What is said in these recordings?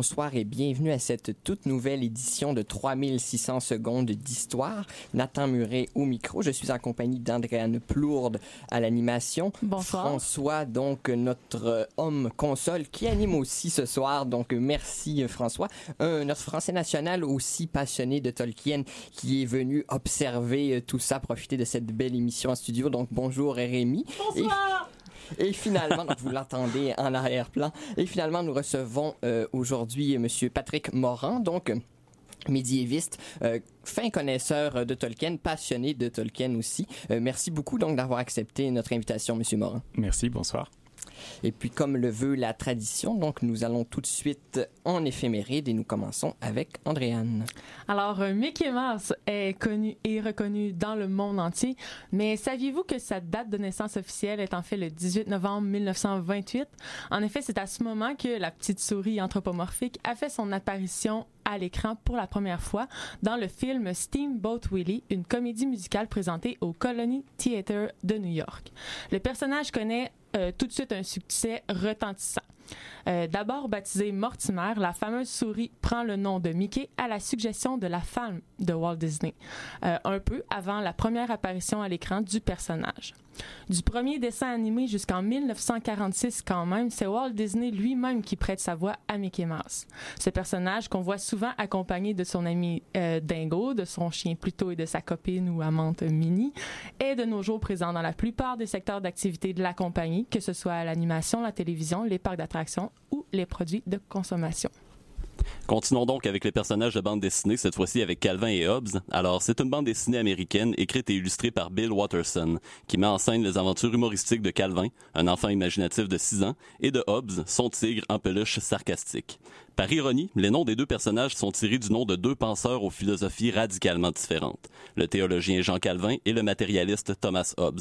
Bonsoir et bienvenue à cette toute nouvelle édition de 3600 secondes d'histoire. Nathan Muret au micro. Je suis en compagnie d'Andréane Plourde à l'animation. Bonsoir. François, donc notre euh, homme console qui anime aussi ce soir. Donc merci euh, François. Un, notre français national aussi passionné de Tolkien qui est venu observer euh, tout ça, profiter de cette belle émission en studio. Donc bonjour Rémi. Bonsoir. Et finalement, donc vous l'entendez en arrière-plan, et finalement nous recevons euh, aujourd'hui Monsieur Patrick Morin, donc médiéviste, euh, fin connaisseur de Tolkien, passionné de Tolkien aussi. Euh, merci beaucoup donc d'avoir accepté notre invitation, Monsieur Morin. Merci, bonsoir. Et puis, comme le veut la tradition, donc nous allons tout de suite en éphéméride et nous commençons avec Andréane. Alors, euh, Mickey Mouse est connu et reconnu dans le monde entier, mais saviez-vous que sa date de naissance officielle est en fait le 18 novembre 1928? En effet, c'est à ce moment que la petite souris anthropomorphique a fait son apparition à l'écran pour la première fois dans le film Steamboat Willie, une comédie musicale présentée au Colony Theatre de New York. Le personnage connaît euh, tout de suite un succès retentissant. Euh, D'abord baptisée Mortimer, la fameuse souris prend le nom de Mickey à la suggestion de la femme de Walt Disney, euh, un peu avant la première apparition à l'écran du personnage. Du premier dessin animé jusqu'en 1946 quand même, c'est Walt Disney lui-même qui prête sa voix à Mickey Mouse. Ce personnage qu'on voit souvent accompagné de son ami euh, Dingo, de son chien Pluto et de sa copine ou amante Minnie, est de nos jours présent dans la plupart des secteurs d'activité de la compagnie, que ce soit l'animation, la télévision, les parcs d'attractions ou les produits de consommation. Continuons donc avec les personnages de bande dessinée, cette fois-ci avec Calvin et Hobbes. Alors, c'est une bande dessinée américaine écrite et illustrée par Bill Watterson, qui met en scène les aventures humoristiques de Calvin, un enfant imaginatif de 6 ans, et de Hobbes, son tigre en peluche sarcastique. Par ironie, les noms des deux personnages sont tirés du nom de deux penseurs aux philosophies radicalement différentes, le théologien Jean Calvin et le matérialiste Thomas Hobbes.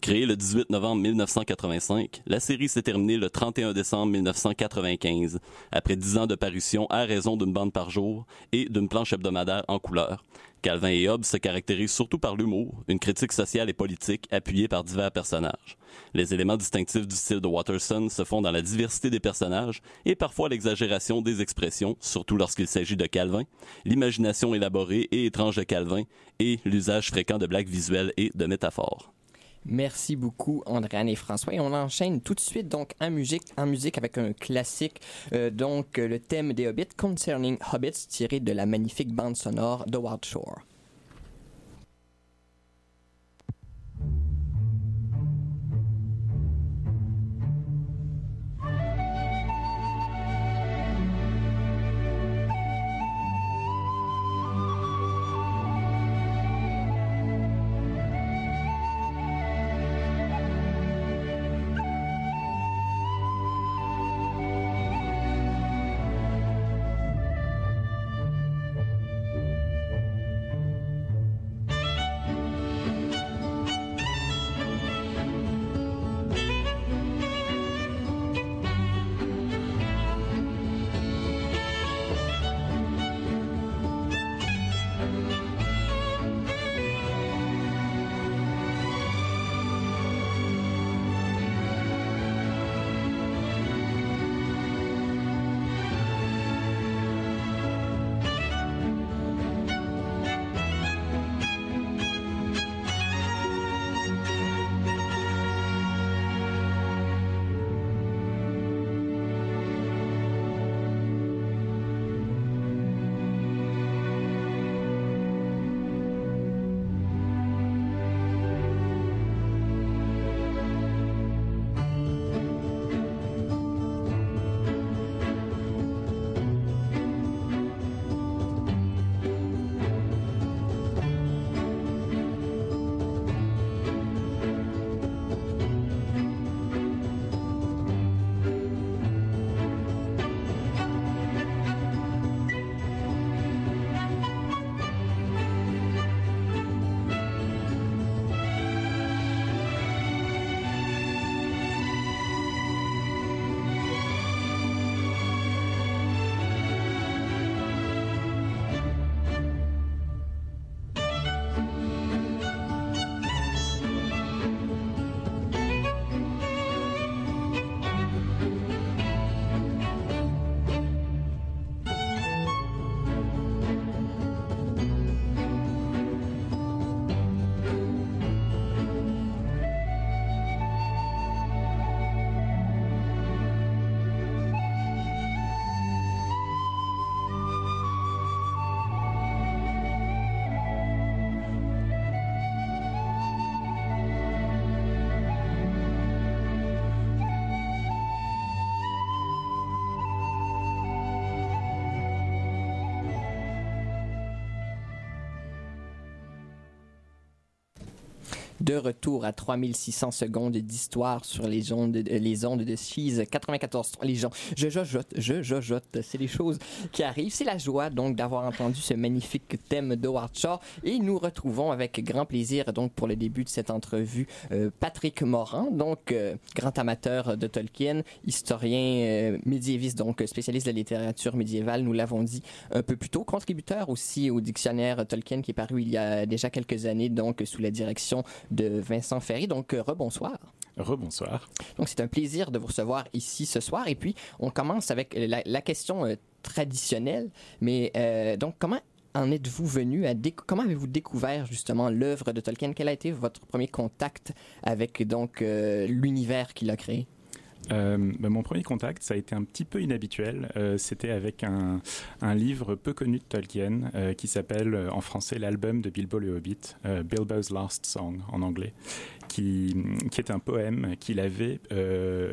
Créée le 18 novembre 1985, la série s'est terminée le 31 décembre 1995, après dix ans de parution à raison d'une bande par jour et d'une planche hebdomadaire en couleur. Calvin et Hobbes se caractérisent surtout par l'humour, une critique sociale et politique appuyée par divers personnages. Les éléments distinctifs du style de Watterson se font dans la diversité des personnages et parfois l'exagération des expressions, surtout lorsqu'il s'agit de Calvin, l'imagination élaborée et étrange de Calvin et l'usage fréquent de blagues visuelles et de métaphores. Merci beaucoup, Andréane et François. Et on enchaîne tout de suite donc en musique, en musique avec un classique, euh, donc le thème des Hobbits, Concerning Hobbits, tiré de la magnifique bande sonore de Wild Shore. De retour à 3600 secondes d'histoire sur les ondes, les ondes de Cheese 94. Les gens, je jojote, je jojote, c'est les choses qui arrivent. C'est la joie donc d'avoir entendu ce magnifique thème d'Howard Shaw et nous retrouvons avec grand plaisir donc pour le début de cette entrevue euh, Patrick Morin, donc euh, grand amateur de Tolkien, historien euh, médiéviste donc spécialiste de la littérature médiévale, nous l'avons dit un peu plus tôt, contributeur aussi au dictionnaire Tolkien qui est paru il y a déjà quelques années donc sous la direction Vincent Ferry. Donc, euh, rebonsoir. Rebonsoir. Donc, c'est un plaisir de vous recevoir ici ce soir. Et puis, on commence avec la, question euh, traditionnelle. Mais euh, donc, comment en êtes-vous venu à comment avez-vous découvert justement l'œuvre de Tolkien? Quel a été votre premier contact avec donc l'univers qu'il a créé? Euh, ben, mon premier contact, ça a été un petit peu inhabituel. Euh, c'était avec un, livre peu connu de Tolkien euh, qui s'appelle en français l'album de Bilbo le Hobbit, Bilbo's Last Song en anglais, qui est un poème qu'il avait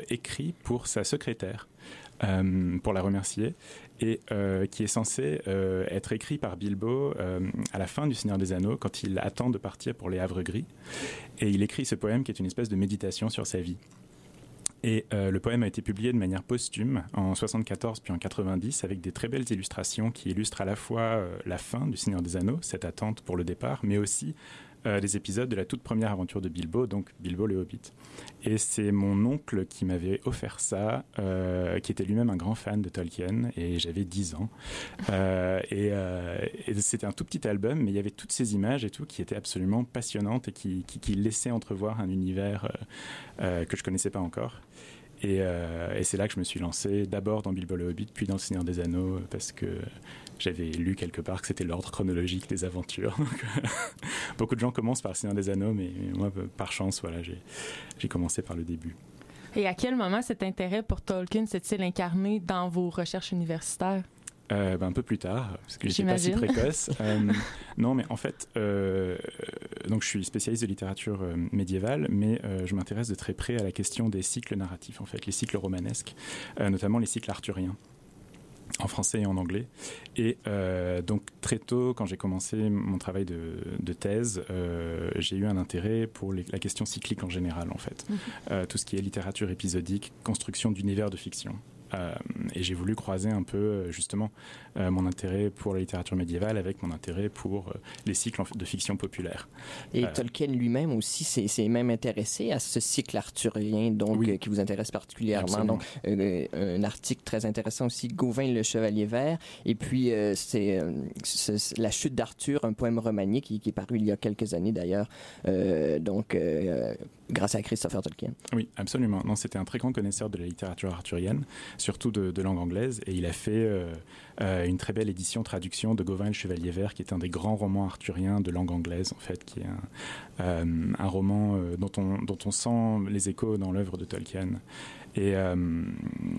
écrit pour sa secrétaire. pour la remercier et qui est censé être écrit par Bilbo à la fin du Seigneur des Anneaux quand il attend de partir pour les Havres Gris et il écrit ce poème qui est une espèce de méditation sur sa vie. Et euh, le poème a été publié de manière posthume en 74 puis en 90 avec des très belles illustrations qui illustrent à la fois euh, la fin du Seigneur des Anneaux, cette attente pour le départ, mais aussi euh, des épisodes de la toute première aventure de Bilbo, donc Bilbo le Hobbit. Et c'est mon oncle qui m'avait offert ça, euh, qui était lui-même un grand fan de Tolkien, et j'avais 10 ans. Euh, et, c'était un tout petit album, mais il y avait toutes ces images et tout qui étaient absolument passionnantes et qui, qui, laissaient entrevoir un univers que je connaissais pas encore. Et, et c'est là que je me suis lancé d'abord dans Bilbo le Hobbit, puis dans Le Seigneur des Anneaux, parce que j'avais lu quelque part que c'était l'ordre chronologique des aventures. beaucoup de gens commencent par Seigneur des Anneaux, mais moi, par chance, voilà, j'ai commencé par le début. Et à quel moment cet intérêt pour Tolkien s'est-il incarné dans vos recherches universitaires? Euh, ben, un peu plus tard, parce que j'étais pas si précoce. Euh, non, mais en fait, euh, donc je suis spécialiste de littérature médiévale, mais je m'intéresse de très près à la question des cycles narratifs, en fait, les cycles romanesques, notamment les cycles arthuriens en français et en anglais. Et euh, donc très tôt, quand j'ai commencé mon travail de, thèse, euh, j'ai eu un intérêt pour la question cyclique en général, en fait. Mhm. Euh, tout ce qui est littérature épisodique, construction d'univers de fiction. Euh, et j'ai voulu croiser un peu euh, justement euh, mon intérêt pour la littérature médiévale avec mon intérêt pour les cycles de fiction populaire. Et Tolkien lui-même aussi s'est même intéressé à ce cycle arthurien donc qui vous intéresse particulièrement. Donc un article très intéressant aussi, Gauvin le Chevalier Vert. Et puis c'est La chute d'Arthur, un poème romanier qui, qui, est paru il y a quelques années d'ailleurs. donc grâce à Christopher Tolkien. Oui, absolument. Non, c'était un très grand connaisseur de la littérature arthurienne, surtout de, langue anglaise, et il a fait euh, euh, une très belle édition traduction de Gauvin le Chevalier Vert, qui est un des grands romans arthuriens de langue anglaise, en fait, qui est un, euh, un roman dont, on, dont on sent les échos dans l'œuvre de Tolkien. Et,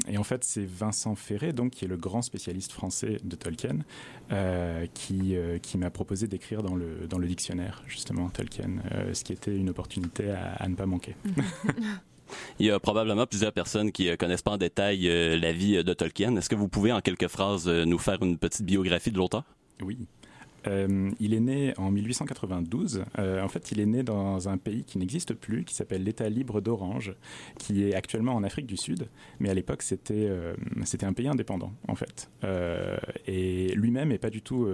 et, en fait, c'est Vincent Ferré, donc, qui est le grand spécialiste français de Tolkien, qui, qui m'a proposé d'écrire dans le, dans le dictionnaire, justement, Tolkien, ce qui était une opportunité à, à ne pas manquer. Il y a probablement plusieurs personnes qui euh, connaissent pas en détail euh, la vie euh, de Tolkien. Est-ce que vous pouvez en quelques phrases nous faire une petite biographie de l'auteur? Oui. Il est né en 1892. en fait, il est né dans un pays qui n'existe plus, qui s'appelle l'État libre d'Orange, qui est actuellement en Afrique du Sud. Mais à l'époque, c'était c'était un pays indépendant, en fait. et lui-même n'est pas du tout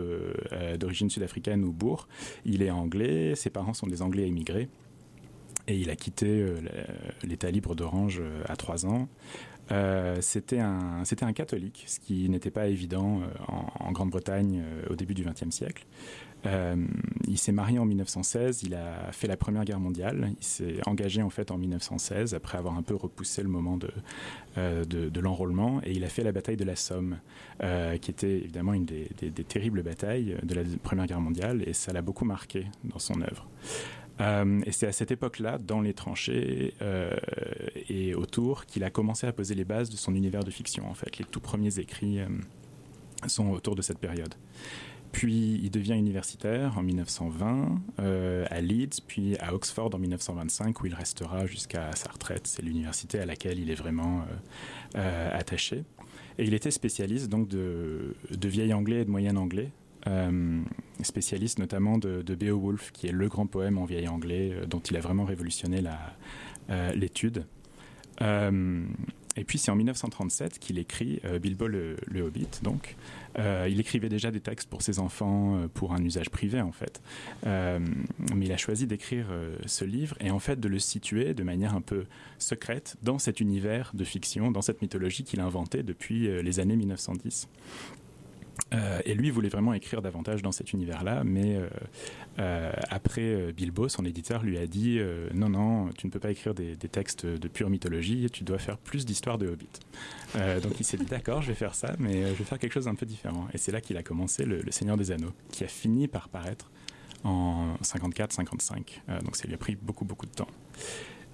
d'origine sud-africaine ou bourg. Il est anglais. Ses parents sont des Anglais émigrés. Et il a quitté euh, l'État libre d'Orange euh, à trois ans. Euh, c'était un, catholique, ce qui n'était pas évident en, Grande-Bretagne au début du XXe siècle. il s'est marié en 1916, il a fait la Première Guerre mondiale, il s'est engagé en fait en 1916 après avoir un peu repoussé le moment de, de, l'enrôlement et il a fait la bataille de la Somme, qui était évidemment une des, des, terribles batailles de la Première Guerre mondiale et ça l'a beaucoup marqué dans son œuvre. Euh, et c'est à cette époque-là, dans les tranchées euh, et autour, qu'il a commencé à poser les bases de son univers de fiction. En fait, les tout premiers écrits euh, sont autour de cette période. Puis il devient universitaire en 1920 à Leeds, puis à Oxford en 1925 où il restera jusqu'à sa retraite. C'est l'université à laquelle il est vraiment attaché. Et il était spécialiste donc de, de vieil anglais et de moyen anglais. Spécialiste notamment de, Beowulf, qui est le grand poème en vieil anglais dont il a vraiment révolutionné l'étude. Et puis c'est en 1937 qu'il écrit euh, Bilbo le, Hobbit. Donc, euh, il écrivait déjà des textes pour ses enfants euh, pour un usage privé en fait. mais il a choisi d'écrire ce livre et en fait de le situer de manière un peu secrète dans cet univers de fiction, dans cette mythologie qu'il a inventée depuis les années 1910. Euh, et lui voulait vraiment écrire davantage dans cet univers-là, mais euh, euh, après Bilbo, son éditeur lui a dit non, non, tu ne peux pas écrire des, textes de pure mythologie, tu dois faire plus d'histoires de Hobbit. donc il s'est dit d'accord, je vais faire ça, mais je vais faire quelque chose d'un peu différent. Et c'est là qu'il a commencé le, Seigneur des Anneaux, qui a fini par paraître en 54-55. donc ça lui a pris beaucoup, beaucoup de temps.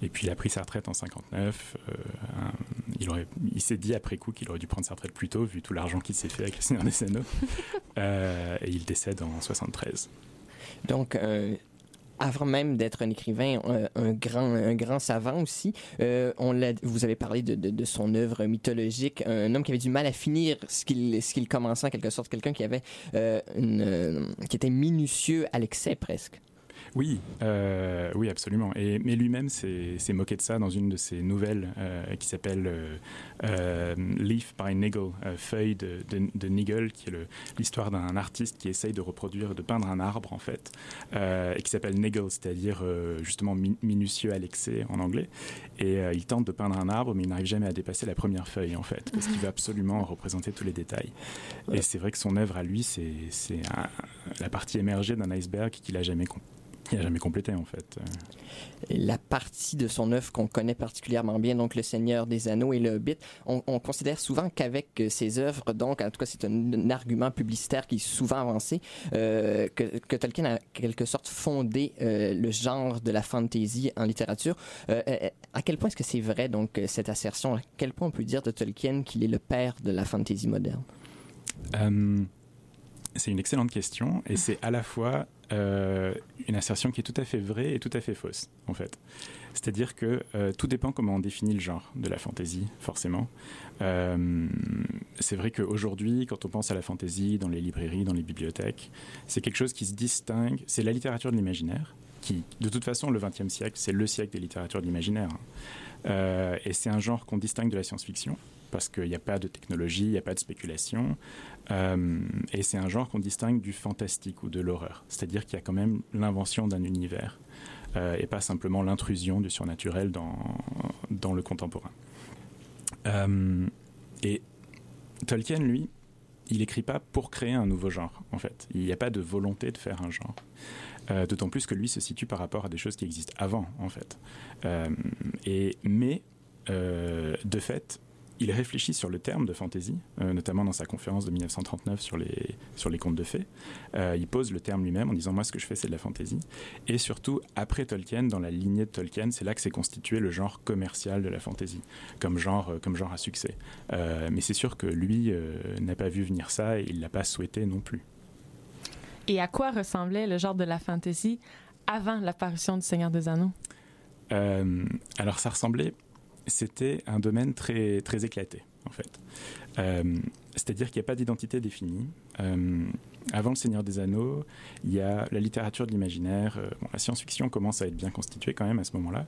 Et puis il a pris sa retraite en 59. Euh, il, il s'est dit après coup qu'il aurait dû prendre sa retraite plus tôt, vu tout l'argent qu'il s'est fait avec le Seigneur des Anneaux. Euh, et il décède en 73. Donc, euh, avant même d'être un écrivain, un, grand, un grand savant aussi. on vous avez parlé de, de, son œuvre mythologique, un homme qui avait du mal à finir ce qu'il ce qu'il commençait en quelque sorte, quelqu'un qui avait une, qui était minutieux à l'excès presque. Oui, euh, oui, absolument. Et, mais lui-même s'est moqué de ça dans une de ses nouvelles euh, qui s'appelle euh, Leaf by Nigel, feuille de, de, Nigel, qui est l'histoire d'un artiste qui essaye de reproduire, de peindre un arbre en fait, et qui s'appelle Nigel, c'est-à-dire justement minutieux à l'excès en anglais. Et il tente de peindre un arbre, mais il n'arrive jamais à dépasser la première feuille en fait, parce qu'il veut absolument représenter tous les détails. Et c'est vrai que son œuvre à lui, c'est la partie émergée d'un iceberg qu'il a jamais compris il n'a jamais complété en fait. La partie de son œuvre qu'on connaît particulièrement bien, donc Le Seigneur des Anneaux et Le Hobbit, on, considère souvent qu'avec ses œuvres, donc en tout cas c'est un, argument publicitaire qui est souvent avancé, euh, que, Tolkien a en quelque sorte fondé euh, le genre de la fantasy en littérature. Euh, à quel point est-ce que c'est vrai donc cette assertion? À quel point on peut dire de Tolkien qu'il est le père de la fantasy moderne? C'est une excellente question et c'est à la fois euh, une assertion qui est tout à fait vraie et tout à fait fausse, en fait. C'est-à-dire que euh, tout dépend comment on définit le genre de la fantaisie, forcément. Euh, c'est vrai qu'aujourd'hui, quand on pense à la fantaisie dans les librairies, dans les bibliothèques, c'est quelque chose qui se distingue. C'est la littérature de l'imaginaire, qui, de toute façon, le XXe siècle, c'est le siècle des littératures de l'imaginaire. Et c'est un genre qu'on distingue de la science-fiction parce qu'il n'y a pas de technologie, il n'y a pas de spéculation. Euh, et c'est un genre qu'on distingue du fantastique ou de l'horreur. C'est-à-dire qu'il y a quand même l'invention d'un univers euh, et pas simplement l'intrusion du surnaturel dans, dans le contemporain. Euh, et Tolkien, lui, il n'écrit pas pour créer un nouveau genre, en fait. Il n'y a pas de volonté de faire un genre. D'autant plus que lui se situe par rapport à des choses qui existent avant, en fait. et, mais, de fait, il réfléchit sur le terme de fantasy, euh, notamment dans sa conférence de 1939 sur les, sur les contes de fées. Euh, il pose le terme lui-même en disant Moi, ce que je fais, c'est de la fantasy. Et surtout, après Tolkien, dans la lignée de Tolkien, c'est là que s'est constitué le genre commercial de la fantasy, comme genre, euh, comme genre à succès. mais c'est sûr que lui n'a pas vu venir ça et il l'a pas souhaité non plus. Et à quoi ressemblait le genre de la fantasy avant l'apparition du Seigneur des Anneaux? Alors, ça ressemblait c'était un domaine très, très éclaté, en fait. Euh, c'est-à-dire qu'il n'y a pas d'identité définie. Euh, avant Le Seigneur des Anneaux, il y a la littérature de l'imaginaire. Euh, la science-fiction commence à être bien constituée quand même à ce moment-là.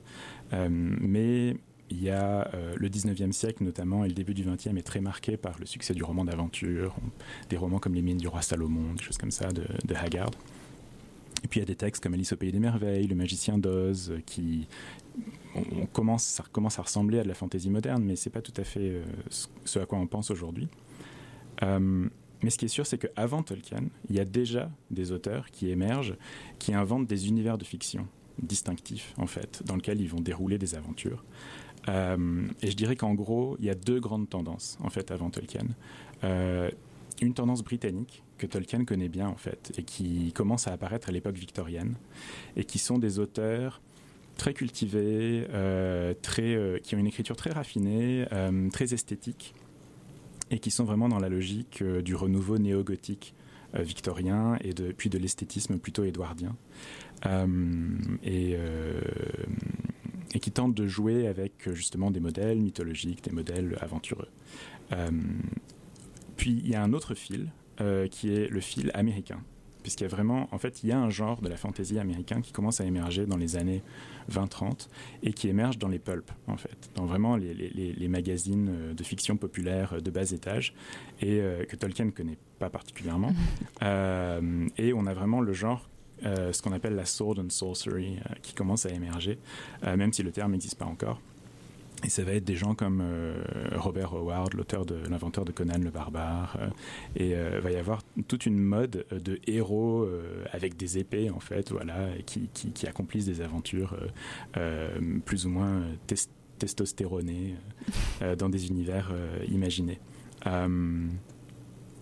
mais il y a le 19e siècle notamment et le début du 20e est très marqué par le succès du roman d'aventure, des romans comme Les Mines du roi Salomon, des choses comme ça de, de Haggard. Et puis il y a des textes comme Alice au pays des merveilles, Le magicien d'Oz, qui on, commence, ça commence à ressembler à de la fantaisie moderne, mais c'est pas tout à fait euh, ce à quoi on pense aujourd'hui. Euh, mais ce qui est sûr, c'est qu'avant Tolkien, il y a déjà des auteurs qui émergent, qui inventent des univers de fiction distinctifs, en fait, dans lesquels ils vont dérouler des aventures. Euh, et je dirais qu'en gros, il y a deux grandes tendances, en fait, avant Tolkien. une tendance britannique, que Tolkien connaît bien, en fait, et qui commence à apparaître à l'époque victorienne, et qui sont des auteurs très cultivés, euh, très, euh, qui ont une écriture très raffinée, euh, très esthétique, et qui sont vraiment dans la logique du renouveau néo-gothique victorien et de, puis de l'esthétisme plutôt édouardien. et qui tentent de jouer avec justement des modèles mythologiques, des modèles aventureux. puis il y a un autre fil qui est le fil américain. puisqu'il y a vraiment, en fait, il y a un genre de la fantasy américain qui commence à émerger dans les années 20-30 et qui émerge dans les pulps, en fait, dans vraiment les, les, magazines euh, de fiction populaire euh, de bas étage et que Tolkien ne connaît pas particulièrement. et on a vraiment le genre ce qu'on appelle la sword and sorcery qui commence à émerger, même si le terme n'existe pas encore. Et ça va être des gens comme euh, Robert Howard, l'inventeur de Conan le barbare. Euh, et euh, va y avoir toute une mode de héros avec des épées, en fait, voilà, qui, accomplissent des aventures plus ou moins testostéronées dans des univers imaginés.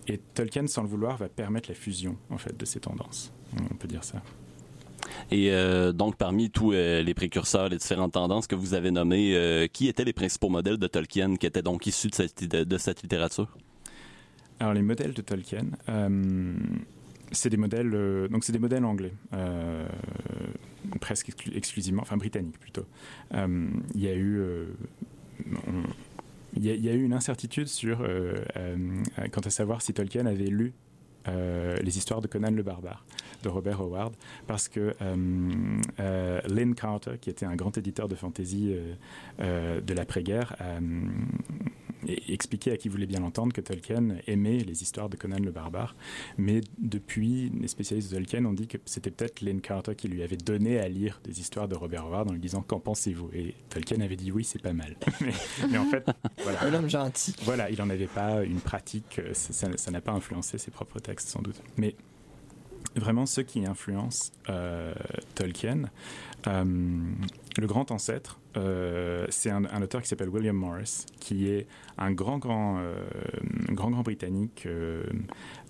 et Tolkien, sans le vouloir, va permettre la fusion, en fait, de ces tendances. On peut dire ça. Et euh, donc, parmi tous euh, les précurseurs, les différentes tendances que vous avez nommées, euh, qui étaient les principaux modèles de Tolkien qui étaient donc issus de cette, de, cette littérature? Alors, les modèles de Tolkien, c'est des modèles, donc c'est des modèles anglais, presque exclusivement, enfin britanniques plutôt. Il y a eu il y, a, eu une incertitude sur, quant à savoir si Tolkien avait lu les histoires de Conan le barbare de Robert Howard, parce que euh, euh, Lynn Carter, qui était un grand éditeur de fantasy euh, de l'après-guerre, expliqué à qui voulait bien l'entendre que Tolkien aimait les histoires de Conan le barbare. Mais depuis, les spécialistes de Tolkien ont dit que c'était peut-être Lynn Carter qui lui avait donné à lire des histoires de Robert Howard en lui disant Qu'en pensez-vous? Et Tolkien avait dit Oui, c'est pas mal. mais, en fait, voilà. Un homme gentil. Voilà, il n'en avait pas une pratique, ça n'a pas influencé ses propres textes sans doute. Mais vraiment ceux qui influencent euh, Tolkien. Euh, le grand ancêtre, euh, c'est un, auteur qui s'appelle William Morris, qui est un grand, grand, grand, grand britannique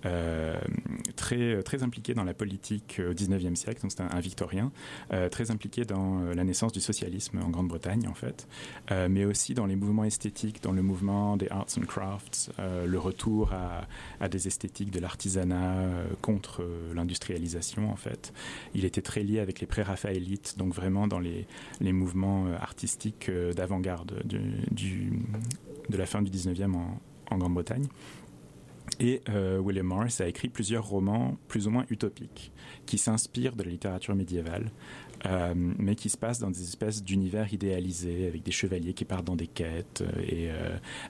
euh, très, très impliqué dans la politique au 19e siècle, donc c'est un, victorien, euh, très impliqué dans euh, la naissance du socialisme en Grande-Bretagne en fait, mais aussi dans les mouvements esthétiques, dans le mouvement des arts and crafts, le retour à, des esthétiques de l'artisanat contre l'industrialisation en fait. Il était très lié avec les pré-raphaélites, donc vraiment dans les mouvements artistiques d'avant-garde du, de la fin du 19e en, Grande-Bretagne. Et euh, William Morris a écrit plusieurs romans plus ou moins utopiques qui s'inspirent de la littérature médiévale, euh, mais qui se passent dans des espèces d'univers idéalisés avec des chevaliers qui partent dans des quêtes euh, et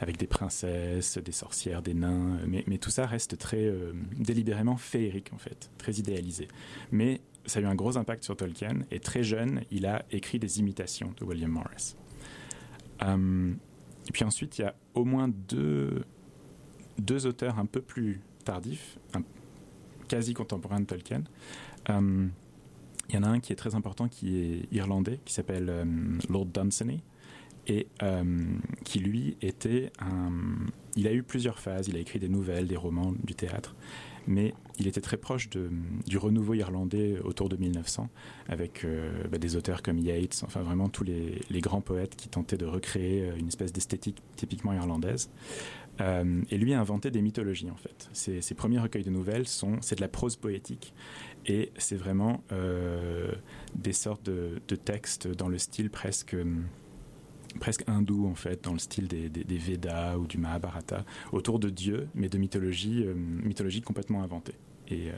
avec des princesses, des sorcières, des nains. Mais tout ça reste très délibérément féerique en fait, très idéalisé. Mais ça a eu un gros impact sur Tolkien et très jeune, il a écrit des imitations de William Morris. Et puis ensuite, il y a au moins deux deux auteurs un peu plus tardifs, quasi contemporains de Tolkien. Euh, il y en a un qui est très important, qui est irlandais, qui s'appelle euh, Lord Dunsany, et euh, qui lui était un... Il a eu plusieurs phases, il a écrit des nouvelles, des romans, du théâtre, mais il était très proche du renouveau irlandais autour de 1900, avec bah, des auteurs comme Yeats, enfin vraiment tous les, grands poètes qui tentaient de recréer une espèce d'esthétique typiquement irlandaise. Euh, et lui a inventé des mythologies en fait. Ses, premiers recueils de nouvelles sont c'est de la prose poétique et c'est vraiment euh, des sortes de, textes dans le style presque presque hindou en fait, dans le style des, des, Védas ou du Mahabharata, autour de dieux, mais de mythologie, euh, mythologie complètement inventée. Et,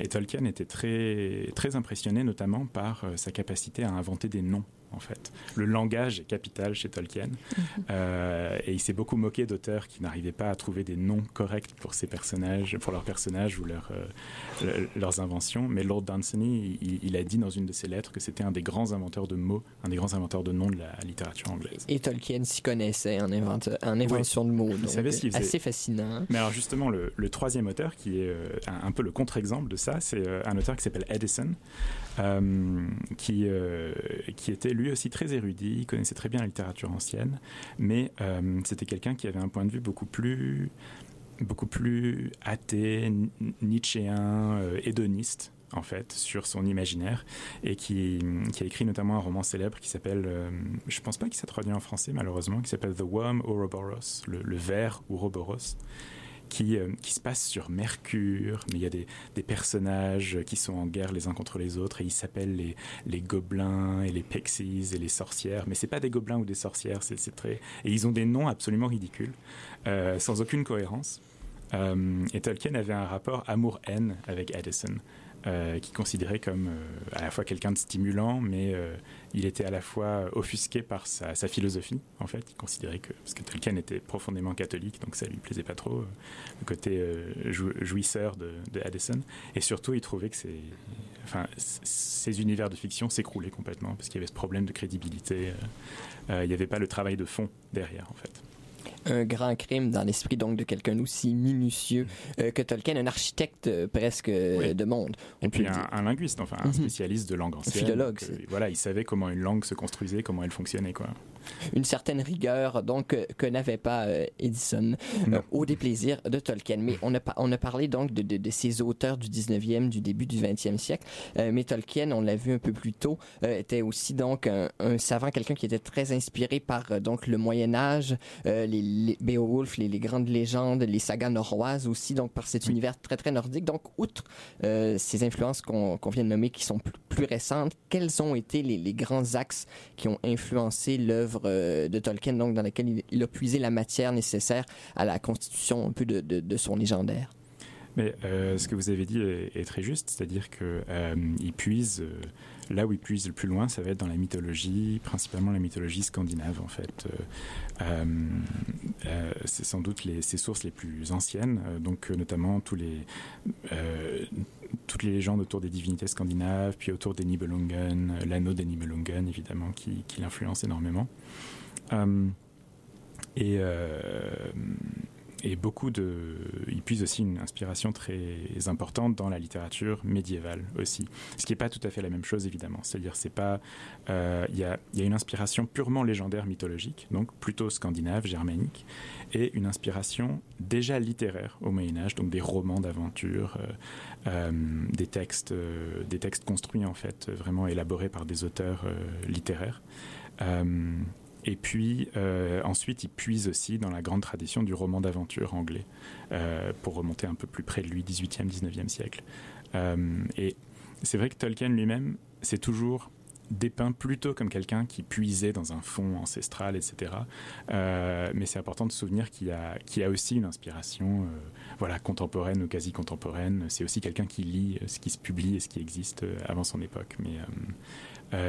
et, Tolkien était très, très impressionné notamment par sa capacité à inventer des noms en fait. Le langage est capital chez Tolkien. Mhm. Euh, et il s'est beaucoup moqué d'auteurs qui n'arrivaient pas à trouver des noms corrects pour ces personnages, pour leurs personnages ou euh, leurs inventions. Mais Lord Dunsany, il, a dit dans une de ses lettres que c'était un des grands inventeurs de mots, un des grands inventeurs de noms de la littérature anglaise. Et Tolkien s'y connaissait en, invention de mots. Donc assez fascinant. Mais alors justement, le, troisième auteur, qui est euh, un, peu le contre-exemple de ça, c'est un auteur qui s'appelle Edison, qui, qui était lui aussi très érudit, il connaissait très bien la littérature ancienne, mais euh, c'était quelqu'un qui avait un point de vue beaucoup plus, beaucoup plus athée, nietzschéen, euh, hédoniste en fait, sur son imaginaire, et qui, a écrit notamment un roman célèbre qui s'appelle, euh, je pense pas qu'il s'est traduit en français malheureusement, qui s'appelle The Worm Ouroboros, le, le ver Ouroboros, qui, euh, qui se passe sur Mercure, mais il y a des, personnages qui sont en guerre les uns contre les autres et ils s'appellent les, gobelins et les pixies et les sorcières, mais c'est pas des gobelins ou des sorcières, c'est très et ils ont des noms absolument ridicules, euh, sans aucune cohérence. et Tolkien avait un rapport amour-haine avec Addison. Euh, qui considérait comme euh, à la fois quelqu'un de stimulant, mais euh, il était à la fois offusqué par sa, philosophie, en fait. Il considérait que, parce que Tolkien était profondément catholique, donc ça lui plaisait pas trop, le côté jouisseur de, Addison. Et surtout, il trouvait que enfin, ces univers de fiction s'écroulaient complètement, parce qu'il y avait ce problème de crédibilité. il n'y avait pas le travail de fond derrière, en fait un grand crime dans l'esprit donc de quelqu'un aussi minutieux euh, que Tolkien, un architecte euh, presque euh, de monde. Et puis un, linguiste, enfin un mhm. spécialiste de langue ancienne. Un philologue. voilà, il savait comment une langue se construisait, comment elle fonctionnait, quoi une certaine rigueur donc que n'avait pas euh, Edison euh, au déplaisir de Tolkien. Mais on a, on a parlé donc de, de, ces auteurs du 19e, du début du 20e siècle. Euh, mais Tolkien, on l'a vu un peu plus tôt, était aussi donc un, savant, quelqu'un qui était très inspiré par donc le Moyen Âge, les, Beowulf, les, les, grandes légendes, les sagas norroises aussi, donc par cet univers très très nordique. Donc outre ces influences qu'on vient de nommer qui sont plus, plus récentes, quels ont été les, les grands axes qui ont influencé l'œuvre euh, de Tolkien, donc dans laquelle il, a puisé la matière nécessaire à la constitution un de, son légendaire. Mais euh, ce que vous avez dit est, très juste, c'est-à-dire que euh, puise là où il puise le plus loin, ça va être dans la mythologie, principalement la mythologie scandinave en fait. c'est sans doute les, ses sources les plus anciennes, donc notamment tous les toutes les légendes autour des divinités scandinaves, puis autour des Nibelungen, l'anneau des Nibelungen évidemment qui, qui l'influence énormément. Euh, et, euh, et beaucoup de. Il puise aussi une inspiration très importante dans la littérature médiévale aussi. Ce qui n'est pas tout à fait la même chose évidemment. C'est-à-dire, c'est pas. Euh, il y, a, y, a, une inspiration purement légendaire mythologique, donc plutôt scandinave, germanique, et une inspiration déjà littéraire au Moyen-Âge, donc des romans d'aventure, des, textes, des textes construits en fait, vraiment élaborés par des auteurs littéraires. Et puis euh, ensuite, il puise aussi dans la grande tradition du roman d'aventure anglais, euh, pour remonter un peu plus près de lui, 18e, 19e siècle. Euh, et c'est vrai que Tolkien lui-même, c'est toujours dépeint plutôt comme quelqu'un qui puisait dans un fond ancestral, etc. mais c'est important de se souvenir qu'il a aussi une inspiration voilà, contemporaine ou quasi contemporaine. C'est aussi quelqu'un qui lit ce qui se publie et ce qui existe avant son époque. Mais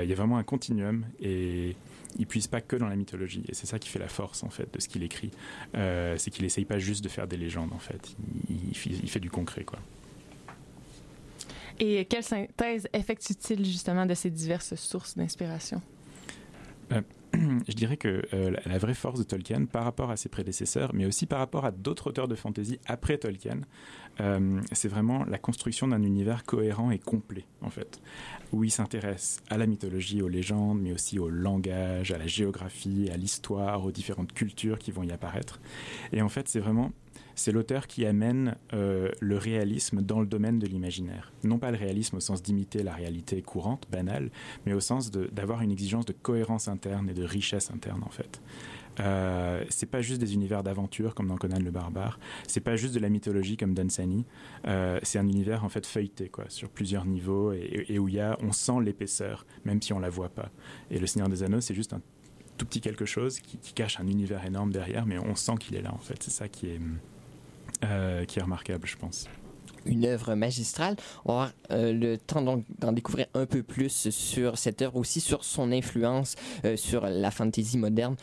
il y a vraiment un continuum et il puise pas que dans la mythologie. Et c'est ça qui fait la force, en fait, de ce qu'il écrit. Euh, c'est qu'il essaye pas juste de faire des légendes, en fait. Il, fait du concret, quoi. Et quelle synthèse effectue-t-il, justement, de ces diverses sources d'inspiration? Euh, je dirais que euh, la vraie force de Tolkien par rapport à ses prédécesseurs, mais aussi par rapport à d'autres auteurs de fantasy après Tolkien, euh, c'est vraiment la construction d'un univers cohérent et complet, en fait, où il s'intéresse à la mythologie, aux légendes, mais aussi au langage, à la géographie, à l'histoire, aux différentes cultures qui vont y apparaître. Et en fait, c'est vraiment c'est l'auteur qui amène euh, le réalisme dans le domaine de l'imaginaire. Non pas le réalisme au sens d'imiter la réalité courante, banale, mais au sens d'avoir une exigence de cohérence interne et de richesse interne en fait. Euh, c'est pas juste des univers d'aventure comme dans Conan le barbare, c'est pas juste de la mythologie comme Dunsany, euh, c'est un univers en fait feuilleté quoi, sur plusieurs niveaux et, où il y a, on sent l'épaisseur même si on la voit pas. Et le Seigneur des Anneaux c'est juste un tout petit quelque chose qui, qui, cache un univers énorme derrière, mais on sent qu'il est là en fait. C'est ça qui est euh, qui est remarquable, je pense une œuvre magistrale. On va avoir euh, le temps donc d'en découvrir un peu plus sur cette œuvre, aussi sur son influence euh, sur la fantasy moderne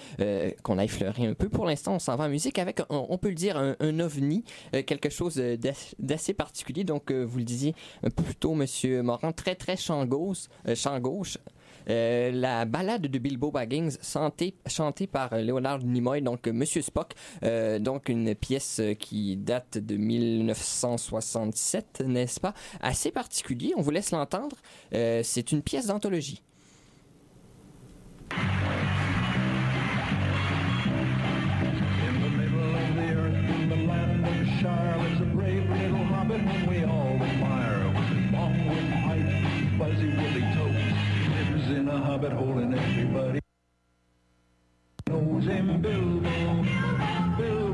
qu'on a effleuré un peu. Pour l'instant, on s'en va en musique avec, on, peut le dire, un, ovni, quelque chose d'assez particulier. Donc, vous le disiez un peu plus tôt, Monsieur Morin, très très champ gauche, champ gauche euh, la balade de Bilbo Baggins, chantée, par Leonard Nimoy, donc Monsieur Spock, euh, donc une pièce qui date de 1967, n'est-ce pas? Assez particulier, on vous laisse l'entendre. Euh, c'est une pièce d'anthologie. Hobbit hole and everybody knows him Bilbo. Bilbo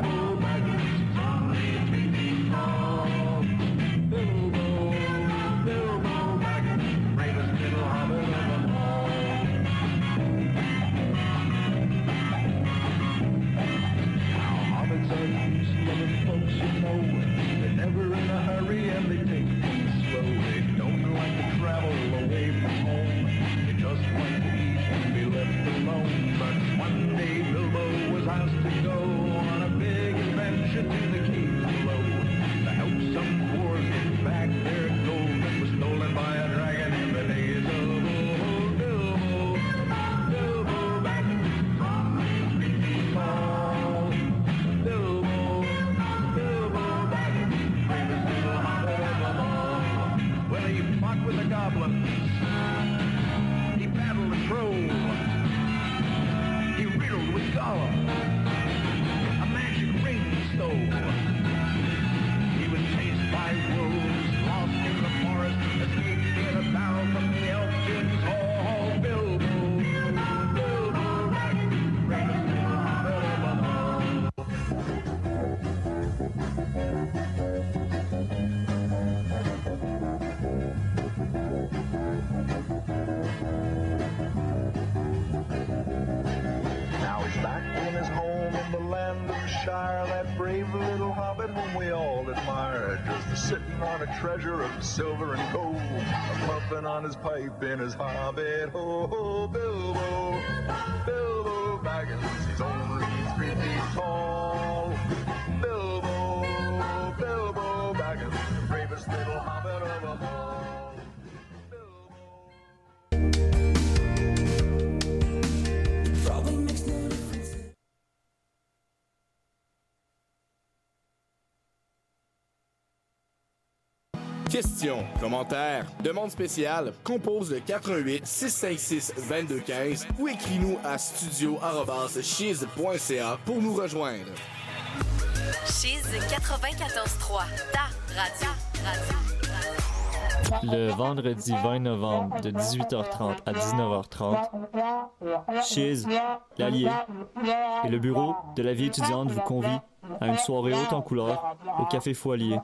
treasure of silver and gold, puffing on his pipe in his hobbit. Ho, Commentaires, demandes spéciales, compose le 88 656 2215 ou écris-nous à studio@chiz.ca pour nous rejoindre. Chiz 94.3, ta radio. Le vendredi 20 novembre de 18h30 à 19h30, Chiz, l'Allier et le bureau de la vie étudiante vous convient à une soirée haute en couleur au Café Foilier.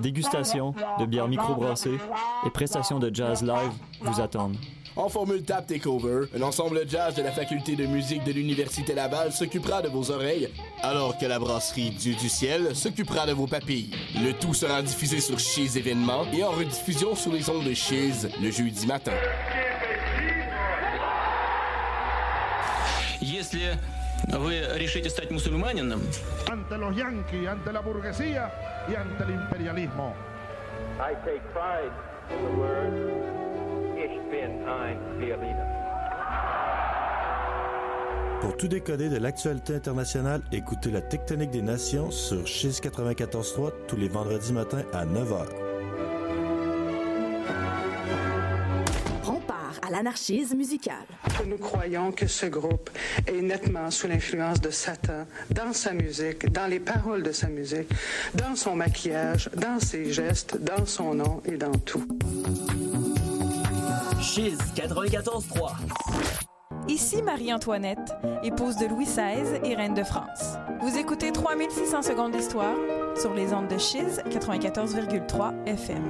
Dégustation de bières microbrassées et prestations de jazz live vous attendent En formule Tap Takeover, un ensemble jazz de la faculté de musique de l'Université Laval s'occupera de vos oreilles, alors que la brasserie Dieu du ciel s'occupera de vos papilles. Le tout sera diffusé sur Chiz événements et en rediffusion sur les ondes de Chiz le jeudi matin. Если вы решите стать мусульманином, Ante los yanquis, ante la burguesía y ante el imperialismo. I take pride in the word, pour tout décoder de l'actualité internationale, écoutez la Tectonique des Nations sur Chiz 94.3 tous les vendredis matins à 9h. Prends part à l'anarchisme musical. Nous croyons que ce groupe est nettement sous l'influence de Satan dans sa musique, dans les paroles de sa musique, dans son maquillage, dans ses gestes, dans son nom et dans tout. Chiz 94.3. Ici Marie-Antoinette, épouse de Louis XVI et reine de France. Vous écoutez 3600 secondes d'histoire sur les ondes de Chiz 94,3 FM.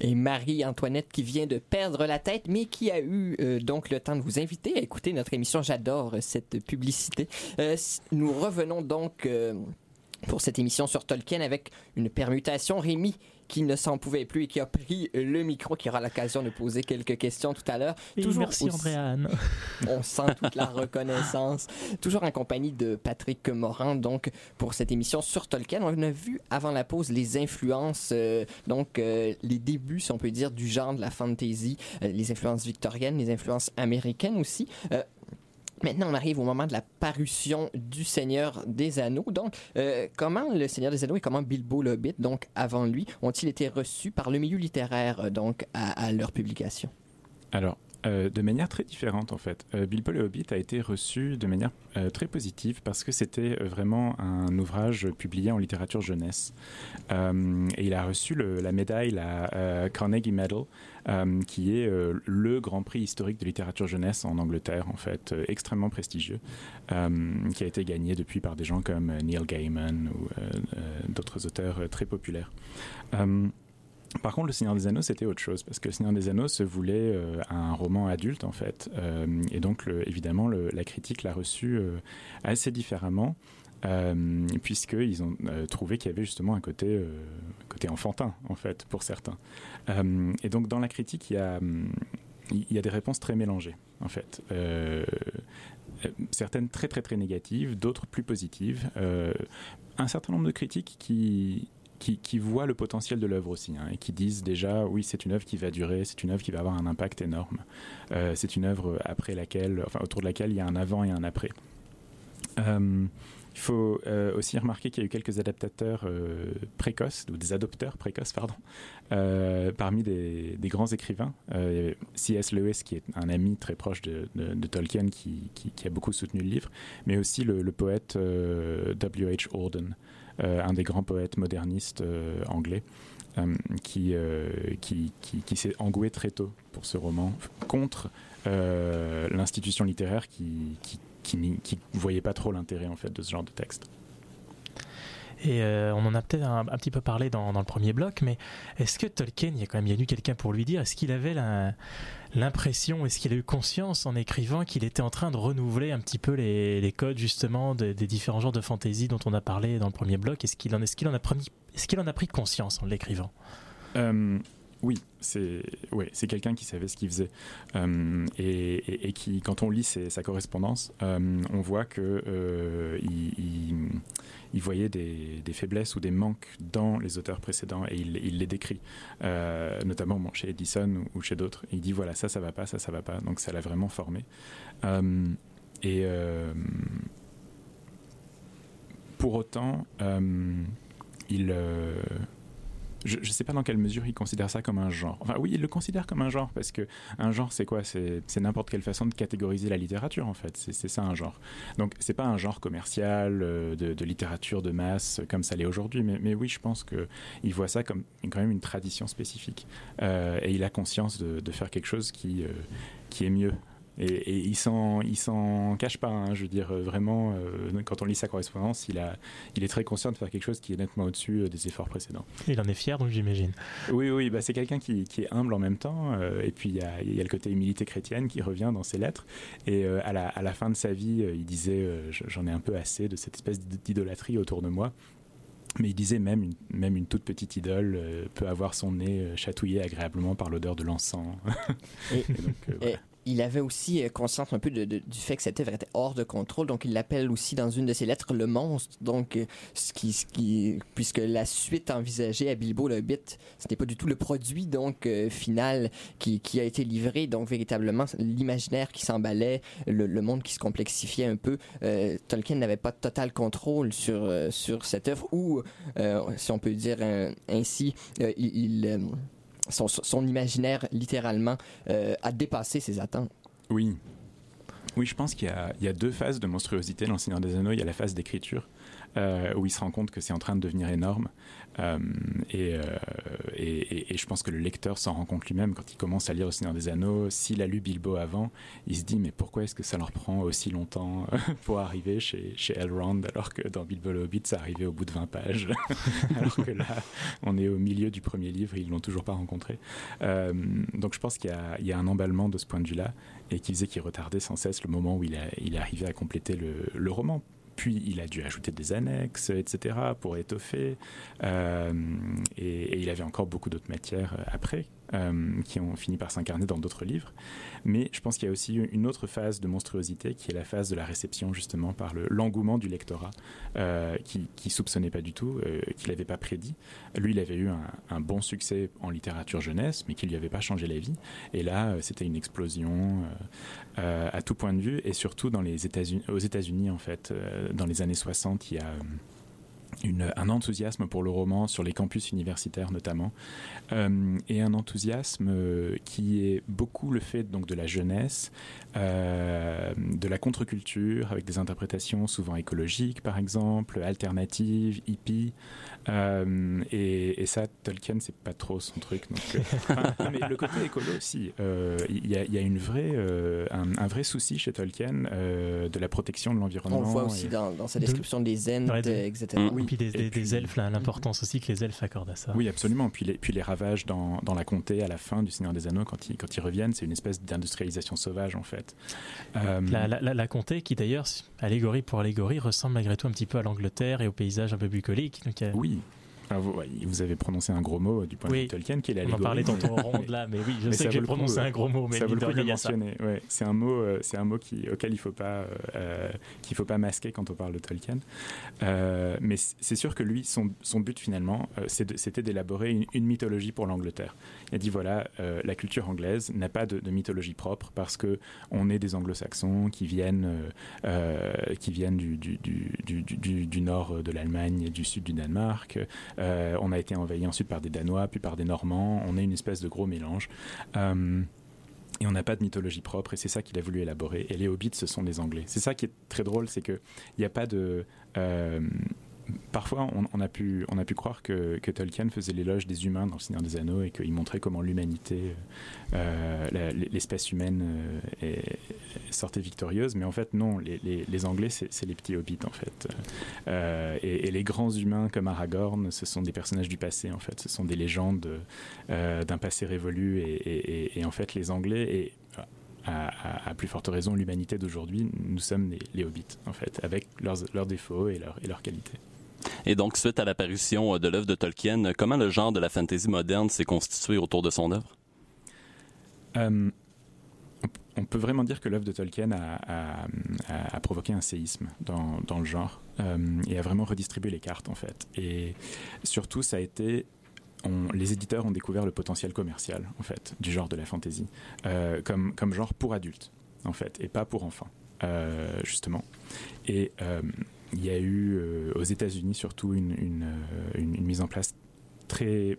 Et Marie-Antoinette qui vient de perdre la tête, mais qui a eu euh, donc le temps de vous inviter à écouter notre émission. J'adore cette publicité. Euh, nous revenons donc euh, pour cette émission sur Tolkien avec une permutation. Rémi qui ne s'en pouvait plus et qui a pris le micro, qui aura l'occasion de poser quelques questions tout à l'heure. Et merci, aussi- Andréane. On sent toute la reconnaissance. Toujours en compagnie de Patrick Morin, donc pour cette émission sur Tolkien. On a vu avant la pause les influences, euh, donc euh, les débuts, si on peut dire, du genre de la fantasy, euh, les influences victoriennes, les influences américaines aussi. Maintenant, on arrive au moment de la parution du Seigneur des Anneaux. Donc, euh, comment le Seigneur des Anneaux et comment Bilbo le donc avant lui, ont-ils été reçus par le milieu littéraire, euh, donc à, à leur publication? Alors, euh, de manière très différente en fait. Euh, Bilbo Hobbit a été reçu de manière euh, très positive parce que c'était euh, vraiment un ouvrage publié en littérature jeunesse. Et il a reçu la médaille, la Carnegie Medal, qui est le grand prix historique de littérature jeunesse en Angleterre, en fait, extrêmement prestigieux, qui a été gagné depuis par des gens comme Neil Gaiman ou d'autres auteurs très populaires. Par contre, Le Seigneur des Anneaux, c'était autre chose, parce que Le Seigneur des Anneaux se voulait euh, un roman adulte, en fait. Euh, et donc, évidemment, la critique l'a reçu euh, assez différemment, puisqu'ils ont trouvé qu'il y avait justement un côté, enfantin, en fait, pour certains. Et donc, dans la critique, il y a, des réponses très mélangées, en fait. Certaines très, très, très négatives, d'autres plus positives. Un certain nombre de critiques qui qui, voient le potentiel de l'œuvre aussi hein, et qui disent déjà oui c'est une œuvre qui va durer, c'est une œuvre qui va avoir un impact énorme, Euh, c'est une œuvre après laquelle, enfin autour de laquelle il y a un avant et un après. Euh, il faut euh, aussi remarquer qu'il y a eu quelques adaptateurs précoces, ou des adopteurs précoces, pardon, parmi des, grands écrivains. C.S. Lewis, qui est un ami très proche de, Tolkien, qui, a beaucoup soutenu le livre, mais aussi le, le poète W.H. Auden, un des grands poètes modernistes euh, anglais. euh, qui, euh, qui, qui, s'est engoué très tôt pour ce roman contre euh, l'institution littéraire qui, qui, qui voyait pas trop l'intérêt en fait de ce genre de texte. Et euh, on en a peut-être un, un petit peu parlé dans, dans le premier bloc, mais est-ce que Tolkien, il y a quand même il y a eu quelqu'un pour lui dire, est-ce qu'il avait la- l'impression, est-ce qu'il a eu conscience en écrivant qu'il était en train de renouveler un petit peu les, codes justement de- des différents genres de fantasy dont on a parlé dans le premier bloc? Est-ce qu'il en, qu'il en, a pris- en a pris conscience en l'écrivant? Euh, oui, c'est quelqu'un qui savait ce qu'il faisait Euh, et, qui, quand on lit sa correspondance, euh, on voit que euh, il, voyait des, faiblesses ou des manques dans les auteurs précédents et il, les décrit, notamment chez Edison ou, ou chez d'autres. Il dit voilà ça ça va pas, ça ça va pas, donc ça l'a vraiment formé. Et pour autant, il je ne sais pas dans quelle mesure il considère ça comme un genre. Enfin, oui, il le considère comme un genre parce que un genre, c'est quoi? C'est n'importe quelle façon de catégoriser la littérature, en fait. C'est ça un genre. Donc, c'est pas un genre commercial euh, de, littérature de masse comme ça l'est aujourd'hui. Mais, oui, je pense que il voit ça comme quand même une tradition spécifique. Euh, et il a conscience de, faire quelque chose euh, qui est mieux. Et, et il s'en il s'en cache pas. hein. je veux dire, euh, vraiment, euh, quand on lit sa correspondance, il, a, il est très conscient de faire quelque chose qui est nettement au-dessus euh, des efforts précédents. Il en est fier, donc j'imagine. Oui, oui, bah, c'est quelqu'un qui, qui est humble en même temps. euh, et puis il y a, il y a le côté humilité chrétienne qui revient dans ses lettres. Et euh, à, la, à la fin de sa vie, il disait euh, J'en ai un peu assez de cette espèce d'idolâtrie autour de moi. Mais il disait même une, même une toute petite idole euh, peut avoir son nez euh, chatouillé agréablement par l'odeur de l'encens. Et, Et donc, euh, et il avait aussi euh, conscience un peu du fait que cette œuvre était hors de contrôle, donc il l'appelle aussi dans une de ses lettres le monstre. Donc, euh, ce qui, ce qui, puisque la suite envisagée à Bilbo le Hobbit, ce n'est pas du tout le produit donc euh, final qui, a été livré. Donc, véritablement, l'imaginaire qui s'emballait, le, le monde qui se complexifiait un peu. Tolkien n'avait pas total contrôle sur sur cette œuvre, ou si on peut dire ainsi, il, il, son, imaginaire littéralement euh, a dépassé ses attentes. Oui. Oui, je pense qu'il y, y a deux phases de monstruosité dans Le Seigneur des Anneaux. Il y a la phase d'écriture, euh, où il se rend compte que c'est en train de devenir énorme. Euh, et, euh, et, je pense que le lecteur s'en rend compte lui-même quand il commence à lire Le Seigneur des Anneaux. S'il a lu Bilbo avant, il se dit mais pourquoi est-ce que ça leur prend aussi longtemps pour arriver chez, Elrond alors que dans Bilbo le Hobbit ça arrivait au bout de 20 pages? Alors que là on est au milieu du premier livre et ils l'ont toujours pas rencontré. Donc je pense qu'il y, a- un emballement de ce point de vue-là et qui faisait qu'il retardait sans cesse le moment où il, arrivait à compléter le roman. Puis il a dû ajouter des annexes, etc., pour étoffer. Euh, et, il avait encore beaucoup d'autres matières euh, après, euh, qui ont fini par s'incarner dans d'autres livres. Mais je pense qu'il y a aussi une autre phase de monstruosité, qui est la phase de la réception, justement, par le- l'engouement du lectorat, euh, qui, qui soupçonnait pas du tout, euh, qu'il n'avait pas prédit. Lui, il avait eu un, bon succès en littérature jeunesse, mais qui lui avait pas changé la vie. Et là, euh, c'était une explosion à tout point de vue, et surtout dans les États-Unis, aux États-Unis, en fait. Dans les années 60, il y a une- un enthousiasme pour le roman sur les campus universitaires notamment, Euh, et un enthousiasme euh, qui est beaucoup le fait donc de la jeunesse, euh, de la contre-culture avec des interprétations souvent écologiques par exemple, alternatives, hippies, Euh, et, et ça Tolkien c'est pas trop son truc. Donc, euh, enfin, non, mais le côté écolo aussi, euh, il y, a, il y a une vraie, euh, un, un vrai souci chez Tolkien euh, de la protection de l'environnement. On le voit aussi et- dans, dans sa description des euh, etc. Et puis des, des- des elfes, l'importance aussi que les elfes accordent à ça. Oui, absolument. Puis les, puis les ravages dans, dans la comté à la fin du Seigneur des Anneaux, quand ils, quand ils reviennent, c'est une espèce d'industrialisation sauvage, en fait. Euh, La, la, la- la comté, qui d'ailleurs, allégorie pour allégorie, ressemble malgré tout un petit peu à l'Angleterre et au paysage un peu bucolique. Donc, a- Oui. Ah, vous, ouais, vous avez prononcé un gros mot du point de Oui. vue de Tolkien qui est On en l'allégorie. parlait tantôt en ronde là, mais oui, je mais sais que j'ai prononcé euh, un gros mot, mais ça vaut le coup de mentionner. Ouais, c'est un mot, euh, c'est un mot qui, auquel il faut pas, euh, qu'il faut pas masquer quand on parle de Tolkien. Euh, mais c'est sûr que lui, son, son but finalement, euh, c'était d'élaborer une, une mythologie pour l'Angleterre. Il a dit voilà, euh, la culture anglaise n'a pas de, mythologie propre parce que on est des Anglo-Saxons qui viennent, euh, euh, qui viennent du, du, du, du, nord de l'Allemagne et du sud du Danemark. On a été envahi ensuite par des Danois, puis par des Normands. On est une espèce de gros mélange. Et on n'a pas de mythologie propre, et c'est ça qu'il a voulu élaborer. Et les hobbits, ce sont des Anglais. C'est ça qui est très drôle, c'est qu'il n'y a pas de. Parfois, on, a pu, on a pu croire que, Tolkien faisait l'éloge des humains dans Le Seigneur des Anneaux et qu'il montrait comment l'humanité, euh, l'espèce humaine euh, sortait victorieuse. Mais en fait, non, les, Anglais, c'est les petits hobbits, en fait. Euh, et, les grands humains comme Aragorn, ce sont des personnages du passé, en fait. Ce sont des légendes euh, d'un passé révolu. Et, en fait, les Anglais, et à, plus forte raison l'humanité d'aujourd'hui, nous sommes les, hobbits, en fait, avec leurs, leurs défauts et leurs qualités. Et donc, suite à l'apparition euh, de l'œuvre de Tolkien, euh, comment le genre de la fantasy moderne s'est constitué autour de son œuvre? Euh, on- peut vraiment dire que l'œuvre de Tolkien a, provoqué un séisme dans, le genre et a vraiment redistribué les cartes en fait. Et surtout, ça a été les éditeurs ont découvert le potentiel commercial en fait du genre de la fantasy comme, genre pour adultes en fait et pas pour enfants justement. Et il y a eu euh, aux États-Unis surtout euh, une- mise en place très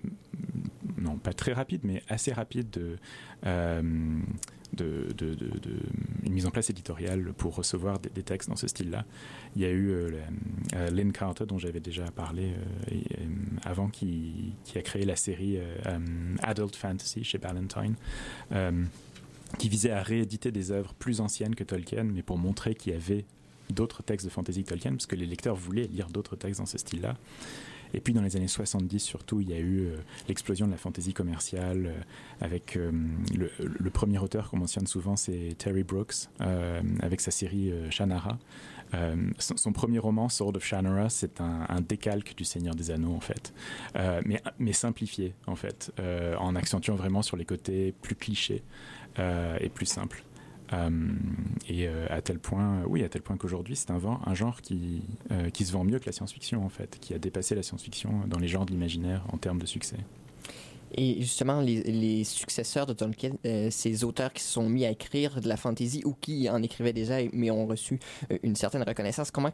non pas très rapide mais assez rapide de, euh, une mise en place éditoriale pour recevoir des, textes dans ce style-là. Il y a eu euh, Lynn Carter dont j'avais déjà parlé avant qui, qui a créé la série euh, Adult Fantasy chez Ballantine. qui visait à rééditer des œuvres plus anciennes que Tolkien, mais pour montrer qu'il y avait d'autres textes de fantasy Tolkien, parce que les lecteurs voulaient lire d'autres textes dans ce style-là. Et puis dans les années 70 surtout, il y a eu euh, l'explosion de la fantaisie commerciale euh, avec euh, le, premier auteur qu'on mentionne souvent, c'est Terry Brooks, avec sa série Shannara. Son, premier roman, Sword of Shannara, c'est un, un décalque du Seigneur des Anneaux en fait, mais, mais simplifié en fait, en accentuant vraiment sur les côtés plus clichés et plus simples. Euh, et euh, à tel point, oui, à tel point qu'aujourd'hui, c'est un, un genre qui, euh, qui se vend mieux que la science-fiction, en fait, qui a dépassé la science-fiction dans les genres de l'imaginaire en termes de succès. Et justement, les, successeurs de Tolkien, euh, ces auteurs qui se sont mis à écrire de la fantasy ou qui en écrivaient déjà mais ont reçu euh, une certaine reconnaissance, comment,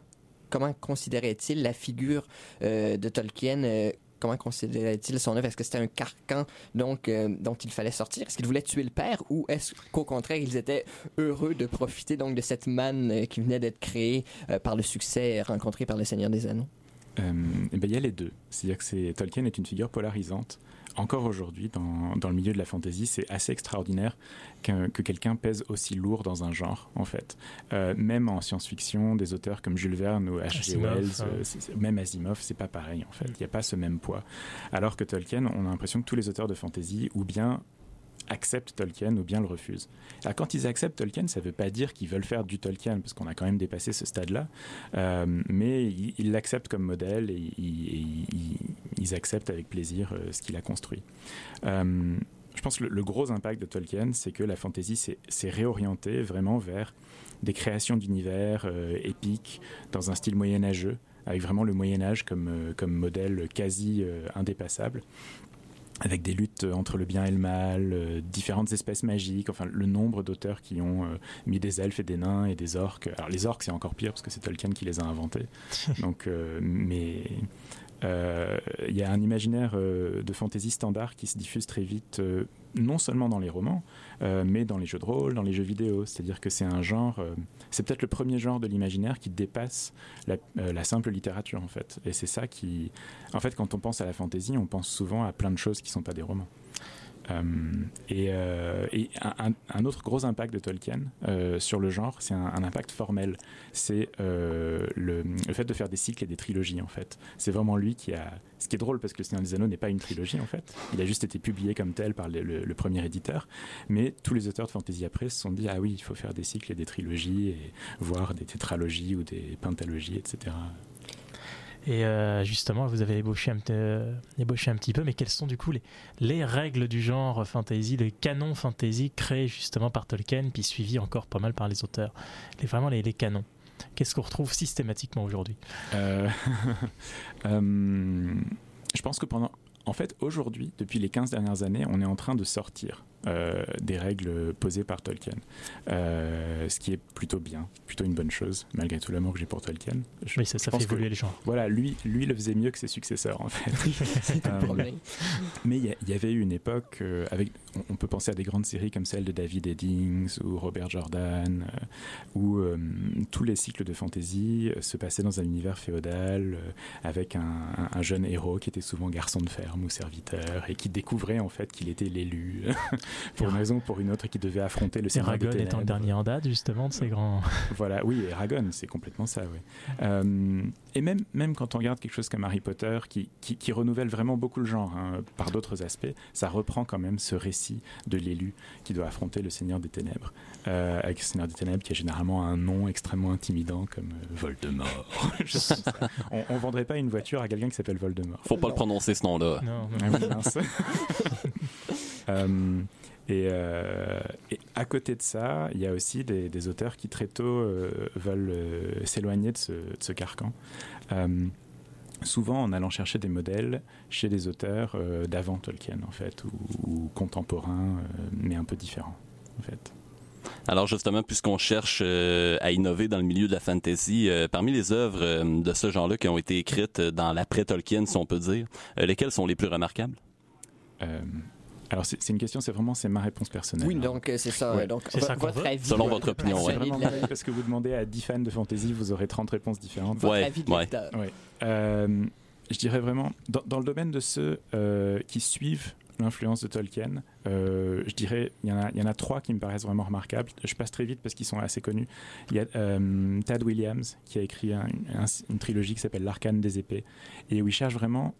comment considérait-il la figure euh, de Tolkien euh, Comment considérait-il son œuvre? Est-ce que c'était un carcan donc, euh, dont il fallait sortir? Est-ce qu'il voulait tuer le père ou est-ce qu'au contraire, ils étaient heureux de profiter donc de cette manne euh, qui venait d'être créée euh, par le succès rencontré par le Seigneur des Anneaux? Euh, eh ben, il y a les deux. C'est-à-dire que Tolkien est une figure polarisante. Encore aujourd'hui, dans, dans le milieu de la fantasy, c'est assez extraordinaire qu'un- que quelqu'un pèse aussi lourd dans un genre, en fait. Euh, même en science-fiction, des auteurs comme Jules Verne ou H.G. Wells, hein. euh, même Asimov, c'est pas pareil, en fait. Il n'y a pas ce même poids. Alors que Tolkien, on a l'impression que tous les auteurs de fantasy, ou bien acceptent Tolkien ou bien le refusent. Alors quand ils acceptent Tolkien, ça ne veut pas dire qu'ils veulent faire du Tolkien, parce qu'on a quand même dépassé ce stade-là, Euh, mais ils l'acceptent comme modèle et ils, acceptent avec plaisir euh, ce qu'il a construit. Euh, je pense que le, gros impact de Tolkien, c'est que la fantasy s'est réorientée vraiment vers des créations d'univers épiques dans un style moyenâgeux, avec vraiment le Moyen Âge comme, modèle quasi indépassable avec des luttes entre le bien et le mal, euh, différentes espèces magiques, enfin le nombre d'auteurs qui ont euh, mis des elfes et des nains et des orques. Alors les orques c'est encore pire parce que c'est Tolkien qui les a inventés. Donc, euh, mais euh, il y a un imaginaire euh, de fantasy standard qui se diffuse très vite, euh, non seulement dans les romans, euh, mais dans les jeux de rôle, dans les jeux vidéo. C'est-à-dire que c'est un genre, euh, c'est peut-être le premier genre de l'imaginaire qui dépasse la, euh, simple littérature en fait. Et c'est ça qui, en fait, quand on pense à la fantasy, on pense souvent à plein de choses qui ne sont pas des romans. Euh, et euh, un, autre gros impact de Tolkien euh, sur le genre, c'est un, impact formel. C'est le, fait de faire des cycles et des trilogies, en fait. C'est vraiment lui qui a. Ce qui est drôle parce que Le Seigneur des Anneaux n'est pas une trilogie, en fait. Il a juste été publié comme tel par le- le premier éditeur. Mais tous les auteurs de fantasy après se sont dit ah oui, il faut faire des cycles et des trilogies et voir des tétralogies ou des pentalogies, etc. Et euh, justement, vous avez ébauché un, petit- euh, ébauché un petit peu, mais quelles sont du coup les, les règles du genre fantasy, le canon fantasy créé justement par Tolkien, puis suivi encore pas mal par les auteurs? Les, Vraiment les, les canons. Qu'est-ce qu'on retrouve systématiquement aujourd'hui? Euh, je pense que pendant. En fait, aujourd'hui, depuis les 15 dernières années, on est en train de sortir euh, des règles posées par Tolkien. Euh, ce qui est plutôt bien, plutôt une bonne chose, malgré tout l'amour que j'ai pour Tolkien. Je- Oui, ça, ça je pense fait évoluer que- les genres. Voilà, lui, lui le faisait mieux que ses successeurs, en fait. Euh, problème. mais il y, avait eu une époque euh, avec, on, on peut penser à des grandes séries comme celle de David Eddings ou Robert Jordan, euh, où euh, tous les cycles de fantasy se passaient dans un univers féodal euh, avec un, un- un jeune héros qui était souvent garçon de ferme ou serviteur et qui découvrait en fait qu'il était l'élu pour une raison ou pour une autre et qui devait affronter le Seigneur des Eragon étant le dernier en date justement de ces grands. Voilà, oui, Eragon, c'est complètement ça, oui. Euh, et même, même quand on regarde quelque chose comme Harry Potter, qui, qui, qui renouvelle vraiment beaucoup le genre hein, par d'autres aspects, ça reprend quand même ce récit de l'élu qui doit affronter le Seigneur des Ténèbres. Euh, avec le Seigneur des Ténèbres qui a généralement un nom extrêmement intimidant comme euh, Voldemort. Ça. on, on vendrait pas une voiture à quelqu'un qui s'appelle Voldemort. Faut pas le prononcer ce nom-là. Non, Ah oui, mince. Euh, et, euh, et à côté de ça, il y a aussi des, des auteurs qui très tôt euh, veulent euh, s'éloigner de ce, de ce carcan. Souvent en allant chercher des modèles chez des auteurs d'avant Tolkien, en fait, ou, ou contemporains, mais un peu différents, en fait. Alors justement, puisqu'on cherche euh, à innover dans le milieu de la fantasy, euh, parmi les œuvres euh, de ce genre-là qui ont été écrites dans l'après-Tolkien, si on peut dire, lesquelles sont les plus remarquables? Euh, alors c'est une question, c'est vraiment c'est ma réponse personnelle. Oui, hein. donc euh, c'est ça. Ouais. donc ça votre veut. avis. Selon ouais, votre opinion, ouais. vraiment parce que vous demandez à 10 fans de fantasy, vous aurez 30 réponses différentes. Votre Ouais, avis de ouais. Euh, je dirais vraiment, dans, dans le domaine de ceux euh, qui suivent l'influence de Tolkien, euh, je dirais, il y, en a, il y en a trois qui me paraissent vraiment remarquables. Je passe très vite parce qu'ils sont assez connus. Il y a euh, Tad Williams qui a écrit un- un- une trilogie qui s'appelle L'Arcane des épées et où il cherche vraiment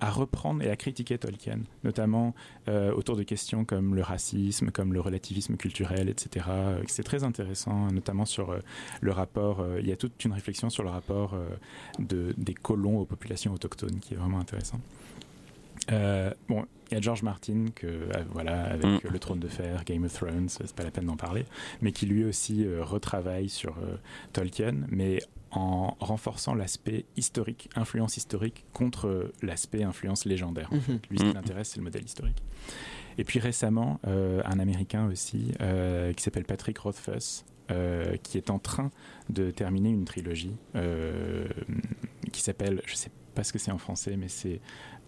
à reprendre et à critiquer Tolkien, notamment euh, autour de questions comme le racisme, comme le relativisme culturel, etc. Euh, C'est très intéressant, notamment sur euh, le rapport. il y a toute une réflexion sur le rapport de, des colons aux populations autochtones qui est vraiment intéressant. Euh, bon, il y a George Martin que euh, voilà avec Mm. le Trône de Fer, Game of Thrones, c'est pas la peine d'en parler, mais qui lui aussi euh, retravaille sur euh, Tolkien, mais en renforçant l'aspect historique, influence historique contre l'aspect influence légendaire. en Mhm. fait. Lui, ce qui Mm. l'intéresse, c'est le modèle historique. Et puis récemment, euh, un Américain aussi euh, qui s'appelle Patrick Rothfuss, euh, qui est en train de terminer une trilogie euh, qui s'appelle, je sais pas ce que c'est en français, mais c'est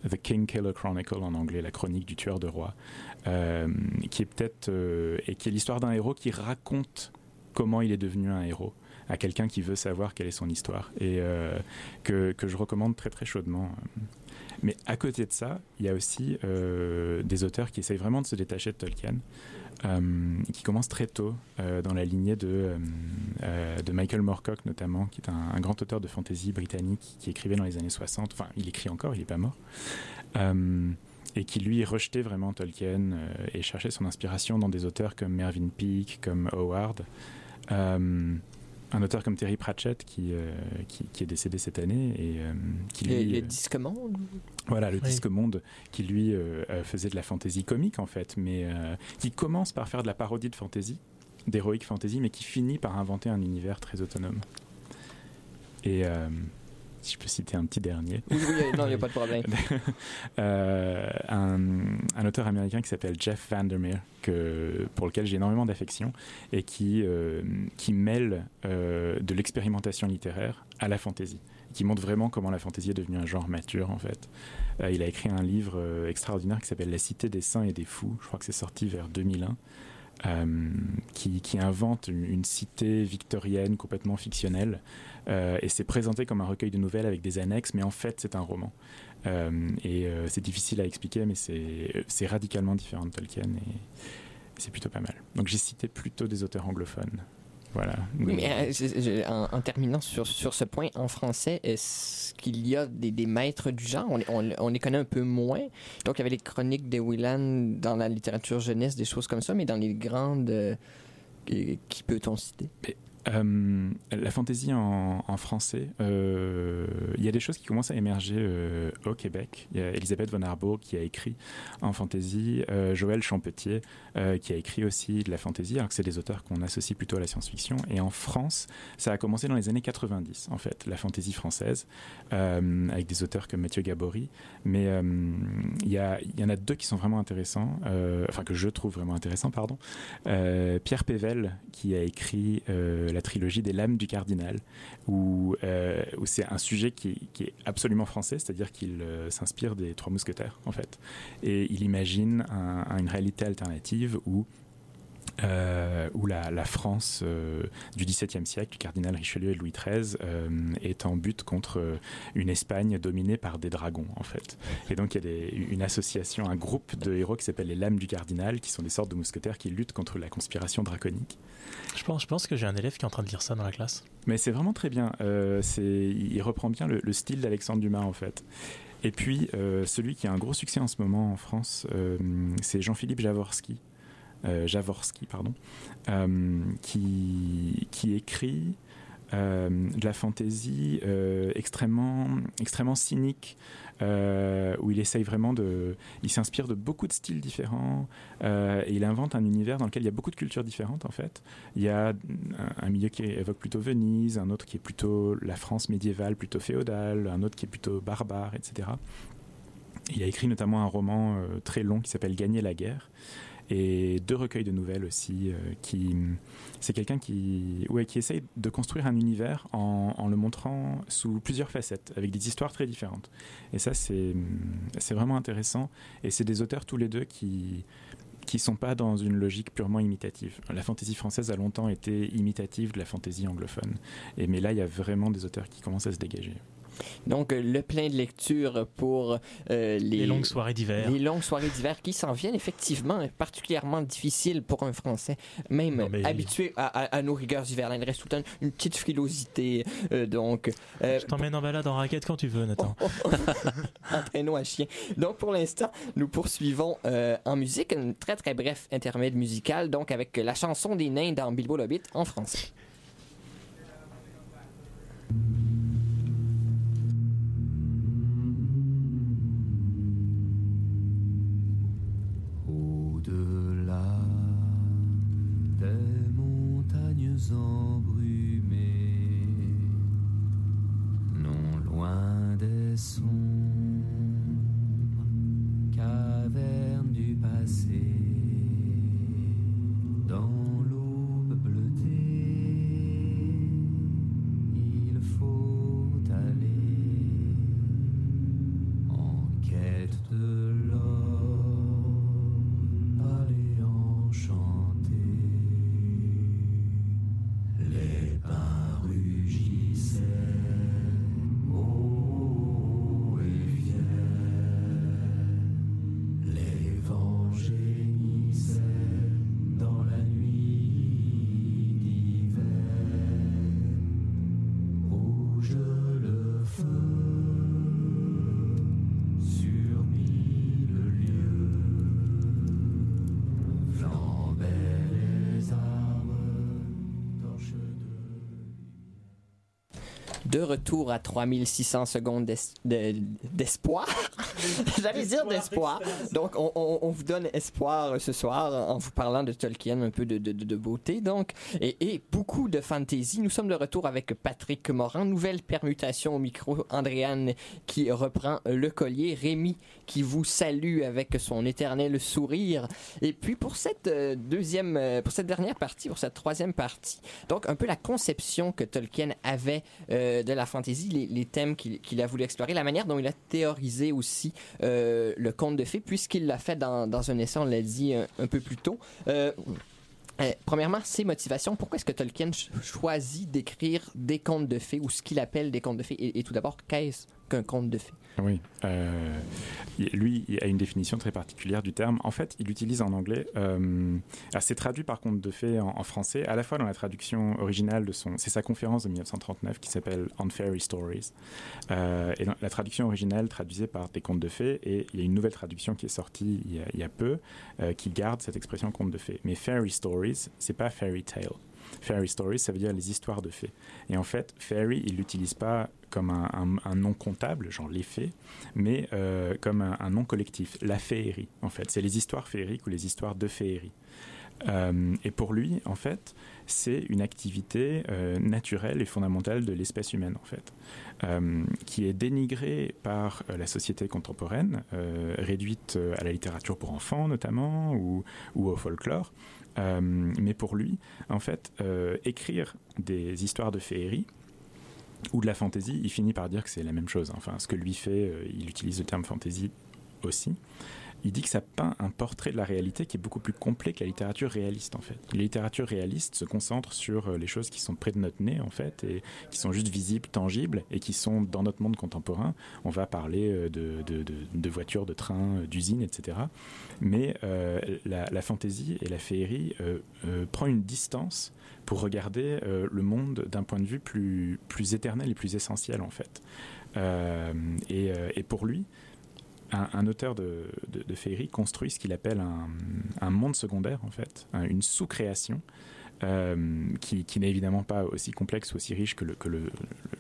The King Killer Chronicle en anglais, la chronique du tueur de roi, euh, qui est peut-être euh, et qui est l'histoire d'un héros qui raconte comment il est devenu un héros à quelqu'un qui veut savoir quelle est son histoire et euh, que, que je recommande très très chaudement. Mais à côté de ça, il y a aussi des auteurs qui essayent vraiment de se détacher de Tolkien, euh, qui commencent très tôt euh, dans la lignée de, euh, de Michael Moorcock notamment, qui est un, un grand auteur de fantasy britannique qui écrivait dans les années 60, enfin il écrit encore, il n'est pas mort, et qui lui rejetait vraiment Tolkien et cherchait son inspiration dans des auteurs comme Mervyn Peake, comme Howard. Un auteur comme Terry Pratchett qui, euh, qui, qui est décédé cette année et euh, qui Le, lui, le euh, disque monde. voilà, le Oui. disque monde qui lui euh, faisait de la fantaisie comique en fait, mais euh, qui commence par faire de la parodie de fantaisie, d'héroïque fantasy, mais qui finit par inventer un univers très autonome. Et euh, si je peux citer un petit dernier, Oui, oui, non, il n'y a pas de problème. euh, un, un auteur américain qui s'appelle Jeff Vandermeer, que, pour lequel j'ai énormément d'affection, et qui, euh, qui mêle euh, de l'expérimentation littéraire à la fantaisie, qui montre vraiment comment la fantaisie est devenue un genre mature en fait. Euh, il a écrit un livre euh, extraordinaire qui s'appelle La cité des saints et des fous, je crois que c'est sorti vers 2001. Euh, qui, invente une, cité victorienne complètement fictionnelle euh, et c'est présenté comme un recueil de nouvelles avec des annexes mais en fait c'est un roman euh, et c'est difficile à expliquer, mais c'est radicalement différent de Tolkien et c'est plutôt pas mal. Donc j'ai cité plutôt des auteurs anglophones. Voilà. Oui, mais euh, en, en terminant sur, sur ce point, en français, est-ce qu'il y a des, des maîtres du genre? On, les- on, on les connaît un peu moins. Donc, il y avait les chroniques de Willan dans la littérature jeunesse, des choses comme ça, mais dans les grandes, euh, qui, qui peut-on citer? Euh, la fantaisie en, français, euh, il y a des choses qui commencent à émerger euh, au Québec. Il y a Elisabeth von Arbour qui a écrit en fantasy, euh, Joël Champetier qui a écrit aussi de la fantasy, alors que c'est des auteurs qu'on associe plutôt à la science-fiction. Et en France, ça a commencé dans les années 90, en fait, la fantasy française, avec des auteurs comme Mathieu Gabory. Mais il y, y en a deux qui sont vraiment intéressants, enfin que je trouve vraiment intéressants, pardon. Pierre Pével, qui a écrit la trilogie des Lames du Cardinal, où, euh, c'est un sujet qui, est absolument français, c'est-à-dire qu'il euh, s'inspire des Trois Mousquetaires, en fait. Et il imagine un- une réalité alternative où euh, où la, la France euh, du XVIIe siècle, du cardinal Richelieu et Louis XIII, euh, est en butte contre une Espagne dominée par des dragons, en fait. Et donc il y a des- une association, un groupe de héros qui s'appelle les Lames du Cardinal, qui sont des sortes de mousquetaires qui luttent contre la conspiration draconique. Je pense, je pense que j'ai un élève qui est en train de lire ça dans la classe. Mais c'est vraiment très bien. Il reprend bien le, le style d'Alexandre Dumas en fait. Et puis celui qui a un gros succès en ce moment en France, c'est Jean-Philippe Javorski. Euh, Javorski, pardon, euh, qui, écrit euh, de la fantaisie extrêmement, extrêmement cynique, où il essaye vraiment de. Il s'inspire de beaucoup de styles différents et il invente un univers dans lequel il y a beaucoup de cultures différentes en fait. Il y a un, un milieu qui évoque plutôt Venise, un autre qui est plutôt la France médiévale, plutôt féodale, un autre qui est plutôt barbare, etc. Il a écrit notamment un roman très long qui s'appelle Gagner la guerre et deux recueils de nouvelles aussi. euh, qui c'est quelqu'un qui ouais, qui essaye de construire un univers en, le montrant sous plusieurs facettes, avec des histoires très différentes. Et ça c'est c'est vraiment intéressant. Et c'est des auteurs tous les deux qui qui sont pas dans une logique purement imitative. La fantaisie française a longtemps été imitative de la fantaisie anglophone. Et mais là, il y a vraiment des auteurs qui commencent à se dégager. Donc, euh, le plein de lecture pour euh, les, Les longues soirées d'hiver. Les longues soirées d'hiver qui s'en viennent effectivement particulièrement difficiles pour un Français, même Non, mais- habitué à, à- à nos rigueurs d'hiver. Il reste tout le temps une petite frilosité. euh, donc, euh, Je t'emmène en balade en raquette quand tu veux, Nathan. en traîneau à chien. Donc, pour l'instant, nous poursuivons euh, en musique, un très très bref intermède musical, donc avec la chanson des nains dans Bilbo le Hobbit en français. Retour à 3600 secondes d'es- de- d'espoir. J'allais dire d'espoir. Donc, on, on- on vous donne espoir euh, ce soir en vous parlant de Tolkien, un peu de, de- de- beauté, donc, et, et beaucoup de fantaisie. Nous sommes de retour avec Patrick Morin. Nouvelle permutation au micro. Andréane qui reprend le collier. Rémi qui vous salue avec son éternel sourire. Et puis, pour cette euh, deuxième, euh, pour cette dernière partie, pour cette troisième partie, donc un peu la conception que Tolkien avait euh, de la fantasy, les, les thèmes qu'il qu'il a voulu explorer, la manière dont il a théorisé aussi euh, le conte de fées, puisqu'il l'a fait dans, un essai, on l'a dit un, peu plus tôt. Euh, euh, premièrement, ses motivations. Pourquoi est-ce que Tolkien ch- choisit d'écrire des contes de fées ou ce qu'il appelle des contes de fées? Et, tout d'abord, qu'est-ce qu'un conte de fées? Oui. euh, lui, il a une définition très particulière du terme. En fait, il utilise en anglais. Euh, ah, c'est traduit par contre de en, en français, à la fois dans la traduction originale de son. C'est sa conférence de 1939 qui s'appelle On Fairy Stories. Euh, et dans la traduction originale traduisait par des contes de fées. Et il y a une nouvelle traduction qui est sortie il y a, il y a peu euh, qui garde cette expression conte de fées. Mais Fairy Stories, c'est pas Fairy Tale. Fairy stories, ça veut dire les histoires de fées. Et en fait, fairy, il l'utilise pas comme un, nom comptable, genre les fées, mais euh, comme un, nom collectif, la féerie, en fait. C'est les histoires féeriques ou les histoires de féerie. Euh, et pour lui, en fait, c'est une activité euh, naturelle et fondamentale de l'espèce humaine, en fait, qui est dénigrée par la société contemporaine, réduite à la littérature pour enfants notamment, ou au folklore. Euh, mais pour lui, en fait, euh, écrire des histoires de féerie, ou de la fantaisie, il finit par dire que c'est la même chose. Enfin, ce que lui fait, euh, il utilise le terme fantaisie aussi. Il dit que ça peint un portrait de la réalité qui est beaucoup plus complet que la littérature réaliste en fait. La littérature réaliste se concentre sur euh, les choses qui sont près de notre nez en fait et qui sont juste visibles, tangibles et qui sont dans notre monde contemporain. On va parler euh, de, de, de- voitures, de trains, euh, d'usines, etc. Mais la, fantaisie et la féerie euh, prend une distance pour regarder le monde d'un point de vue plus, plus éternel et plus essentiel en fait. Et, et pour lui, un, auteur de, de, féerie construit ce qu'il appelle un, monde secondaire en fait, un- une sous-création. euh, qui, n'est évidemment pas aussi complexe ou aussi riche que, le,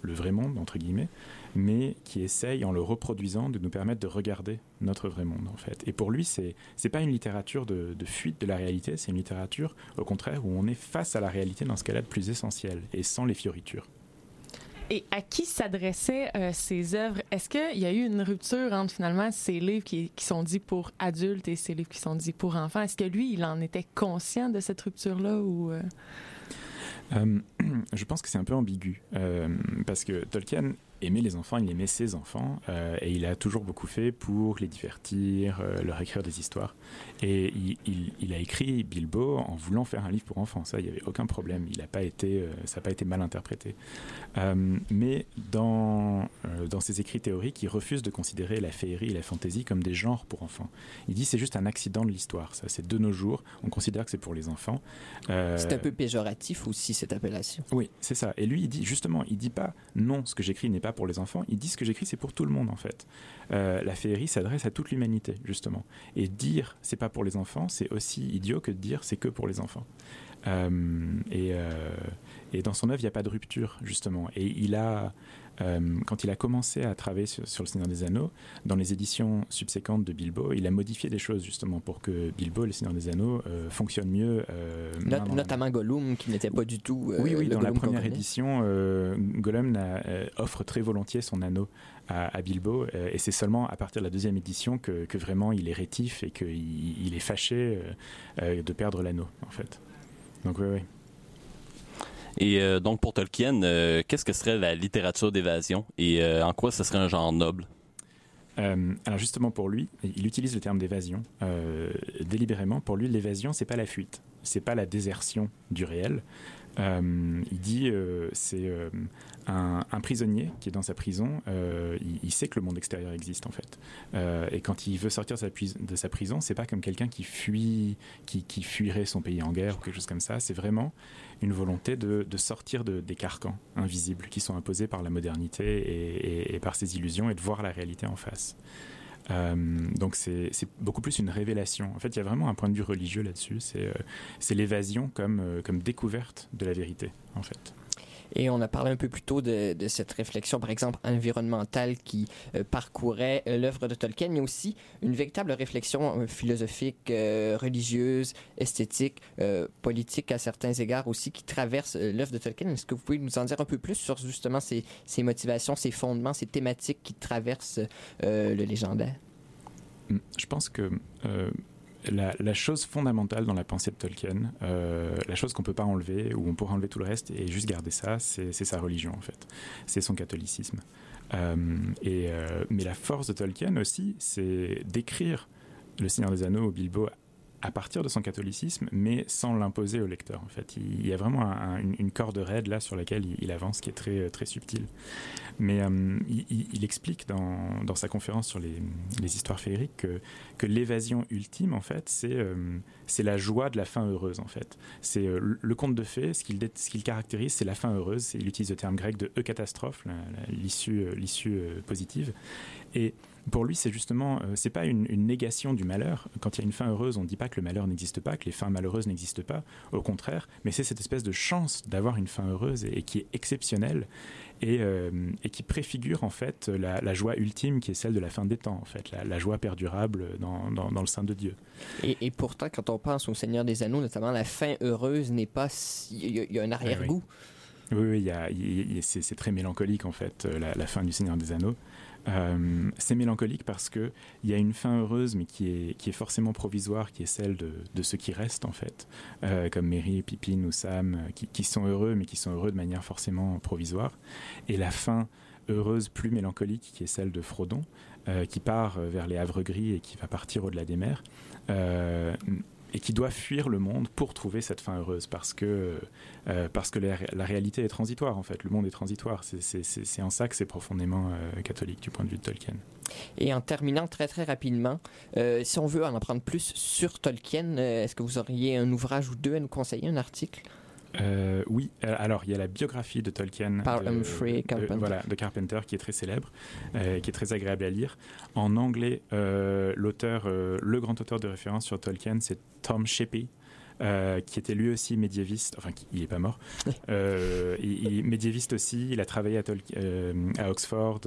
vrai monde, entre guillemets, mais qui essaye, en le reproduisant, de nous permettre de regarder notre vrai monde, en fait. Et pour lui, c'est c'est pas une littérature de, de fuite de la réalité, c'est une littérature, au contraire, où on est face à la réalité dans ce qu'elle a de plus essentiel, et sans les fioritures. Et à qui s'adressaient euh, ces œuvres? Est-ce qu'il y a eu une rupture entre finalement ces livres qui, sont dits pour adultes et ces livres qui sont dits pour enfants? Est-ce que lui, il en était conscient de cette rupture-là ou... euh, Euh, je pense que c'est un peu ambigu parce que Tolkien aimait les enfants, il aimait ses enfants euh, et il a toujours beaucoup fait pour les divertir, euh, leur écrire des histoires. Et il, il- il a écrit Bilbo en voulant faire un livre pour enfants. Ça, il n'y avait aucun problème. Il a pas été, euh, ça n'a pas été mal interprété. Mais dans, dans ses écrits théoriques, il refuse de considérer la féerie et la fantaisie comme des genres pour enfants. Il dit c'est juste un accident de l'histoire. Ça, c'est de nos jours. On considère que c'est pour les enfants. C'est un peu péjoratif aussi, cette appellation. oui, c'est ça. Et lui, il dit justement, il dit pas non, ce que j'écris n'est pas pour les enfants. Il dit ce que j'écris, c'est pour tout le monde en fait. Euh, la féerie s'adresse à toute l'humanité justement. Et dire c'est pas pour les enfants, c'est aussi idiot que de dire c'est que pour les enfants. Euh, et, euh, et dans son œuvre, il n'y a pas de rupture justement. Et il a euh, quand il a commencé à travailler sur, sur le Seigneur des Anneaux, dans les éditions subséquentes de Bilbo, il a modifié des choses justement pour que Bilbo, le Seigneur des Anneaux, euh, fonctionne mieux. euh, Not- main dans la main. notamment Gollum, qui n'était pas du tout. Oui, oui, le dans la Gollum première édition, Gollum offre très volontiers son anneau à, à Bilbo, et c'est seulement à partir de la deuxième édition que, que vraiment il est rétif et qu'il il est fâché de perdre l'anneau, en fait. Donc oui, oui. Et euh, donc pour Tolkien, euh, qu'est-ce que serait la littérature d'évasion? Et euh, en quoi ce serait un genre noble? Alors justement pour lui, il utilise le terme d'évasion délibérément. Pour lui, l'évasion, c'est pas la fuite, c'est pas la désertion du réel. Euh, il dit euh, c'est euh, un, prisonnier qui est dans sa prison. il, sait que le monde extérieur existe en fait. Et quand il veut sortir de sa, de sa prison, c'est pas comme quelqu'un qui fuit, qui, fuirait son pays en guerre ou quelque chose comme ça. C'est vraiment une volonté de, sortir de- des carcans invisibles qui sont imposés par la modernité et, et- et par ses illusions et de voir la réalité en face. Euh, donc c'est beaucoup plus une révélation. En fait, il y a vraiment un point de vue religieux là-dessus. C'est euh, l'évasion euh, comme découverte de la vérité, en fait. Et on a parlé un peu plus tôt de, cette réflexion, par exemple, environnementale qui euh, parcourait euh, l'œuvre de Tolkien, mais aussi une véritable réflexion euh, philosophique, religieuse, esthétique, politique à certains égards aussi, qui traverse l'œuvre de Tolkien. Est-ce que vous pouvez nous en dire un peu plus sur justement ces, motivations, ces fondements, ces thématiques qui traversent le légendaire? Mm. Je pense que la, chose fondamentale dans la pensée de Tolkien, euh, la chose qu'on peut pas enlever, ou on pourra enlever tout le reste et juste garder ça, c'est sa religion en fait. C'est son catholicisme. Euh, euh, mais la force de Tolkien aussi, c'est d'écrire Le Seigneur des Anneaux au Bilbo à partir de son catholicisme, mais sans l'imposer au lecteur. En fait, il y a vraiment un- un- une, corde raide là sur laquelle il, avance, qui est très très subtile. Mais euh, il, explique dans, dans sa conférence sur les, les histoires féeriques que, que l'évasion ultime, en fait, c'est euh, c'est la joie de la fin heureuse, en fait. C'est euh, le- conte de fées, ce qu'il ce qu'il caractérise, c'est la fin heureuse. Il utilise le terme grec de la- l'issue l'issue, positive. Et pour lui, c'est justement, euh, c'est pas une, une négation du malheur. Quand il y a une fin heureuse, on ne dit pas que le malheur n'existe pas, que les fins malheureuses n'existent pas. Au contraire, mais c'est cette espèce de chance d'avoir une fin heureuse et, et qui est exceptionnelle et, euh, et qui préfigure en fait la, la joie ultime qui est celle de la fin des temps, en fait, la, la joie perdurable dans, dans, dans le sein de Dieu. Et, et pourtant, quand on pense au Seigneur des Anneaux, notamment, la fin heureuse n'est pas. si- Il y, a- il y a un arrière-goût. Oui, oui, c'est très mélancolique en fait, euh, la, la fin du Seigneur des Anneaux. Euh, c'est mélancolique parce que il y a une fin heureuse, mais qui est, qui est forcément provisoire, qui est celle de, de ceux qui restent en fait, Euh, comme Merry, Pippin ou Sam, euh, qui, qui sont heureux, mais qui sont heureux de manière forcément provisoire. Et la fin heureuse, plus mélancolique, qui est celle de Frodon, qui part vers les Havres Gris et qui va partir au-delà des mers. Et qui doit fuir le monde pour trouver cette fin heureuse parce que euh, parce que la, réalité est transitoire en fait. Le monde est transitoire. C'est- en ça que c'est profondément euh, catholique du point de vue de Tolkien. Et en terminant très très rapidement, euh, si on veut en apprendre plus sur Tolkien, est-ce que vous auriez un ouvrage ou deux à nous conseiller, un article? Euh, oui, euh, alors il y a la biographie de Tolkien Par de, Humphrey de- Carpenter. voilà, de Carpenter qui est très célèbre, euh, qui est très agréable à lire. En anglais, euh, l'auteur, euh, le grand auteur de référence sur Tolkien, c'est Tom Shippey. Euh, qui était lui aussi médiéviste, enfin qui- il est pas mort, euh, il, il- médiéviste aussi, il a travaillé à, euh, à Oxford,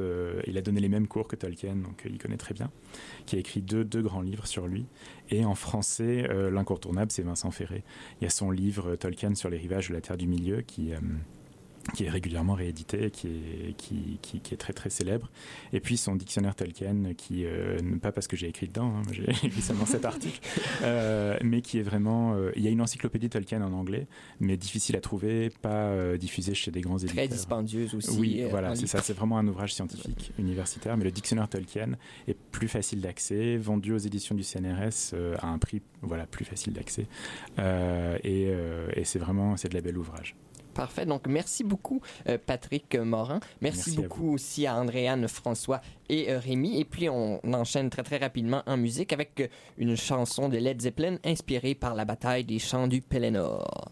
il a donné les mêmes cours que Tolkien, donc il connaît très bien, qui a écrit deux, deux grands livres sur lui. Et en français, l'incontournable, c'est Vincent Ferré. Il y a son livre Tolkien sur les rivages de la Terre du Milieu qui, qui est régulièrement réédité, qui est, qui, qui, qui est très très célèbre. Et puis son dictionnaire Tolkien, qui, euh, pas parce que j'ai écrit dedans, hein, j'ai écrit seulement cet article, euh, mais qui est vraiment... euh, il y a une encyclopédie Tolkien en anglais, mais difficile à trouver, pas diffusée chez des grands éditeurs. Très dispendieuse aussi. Oui, voilà, c'est ça. C'est vraiment un ouvrage scientifique, universitaire, mais le dictionnaire Tolkien est plus facile d'accès, vendu aux éditions du CNRS à un prix voilà plus facile d'accès, et, et c'est vraiment c'est de la belle ouvrage. Parfait. Donc, merci beaucoup, euh, Patrick Morin. Merci, Merci à beaucoup aussi à Andréane, François et euh, Rémi. Et puis, on enchaîne très, très rapidement en musique avec euh, une chanson de Led Zeppelin inspirée par la bataille des champs du Pelennor.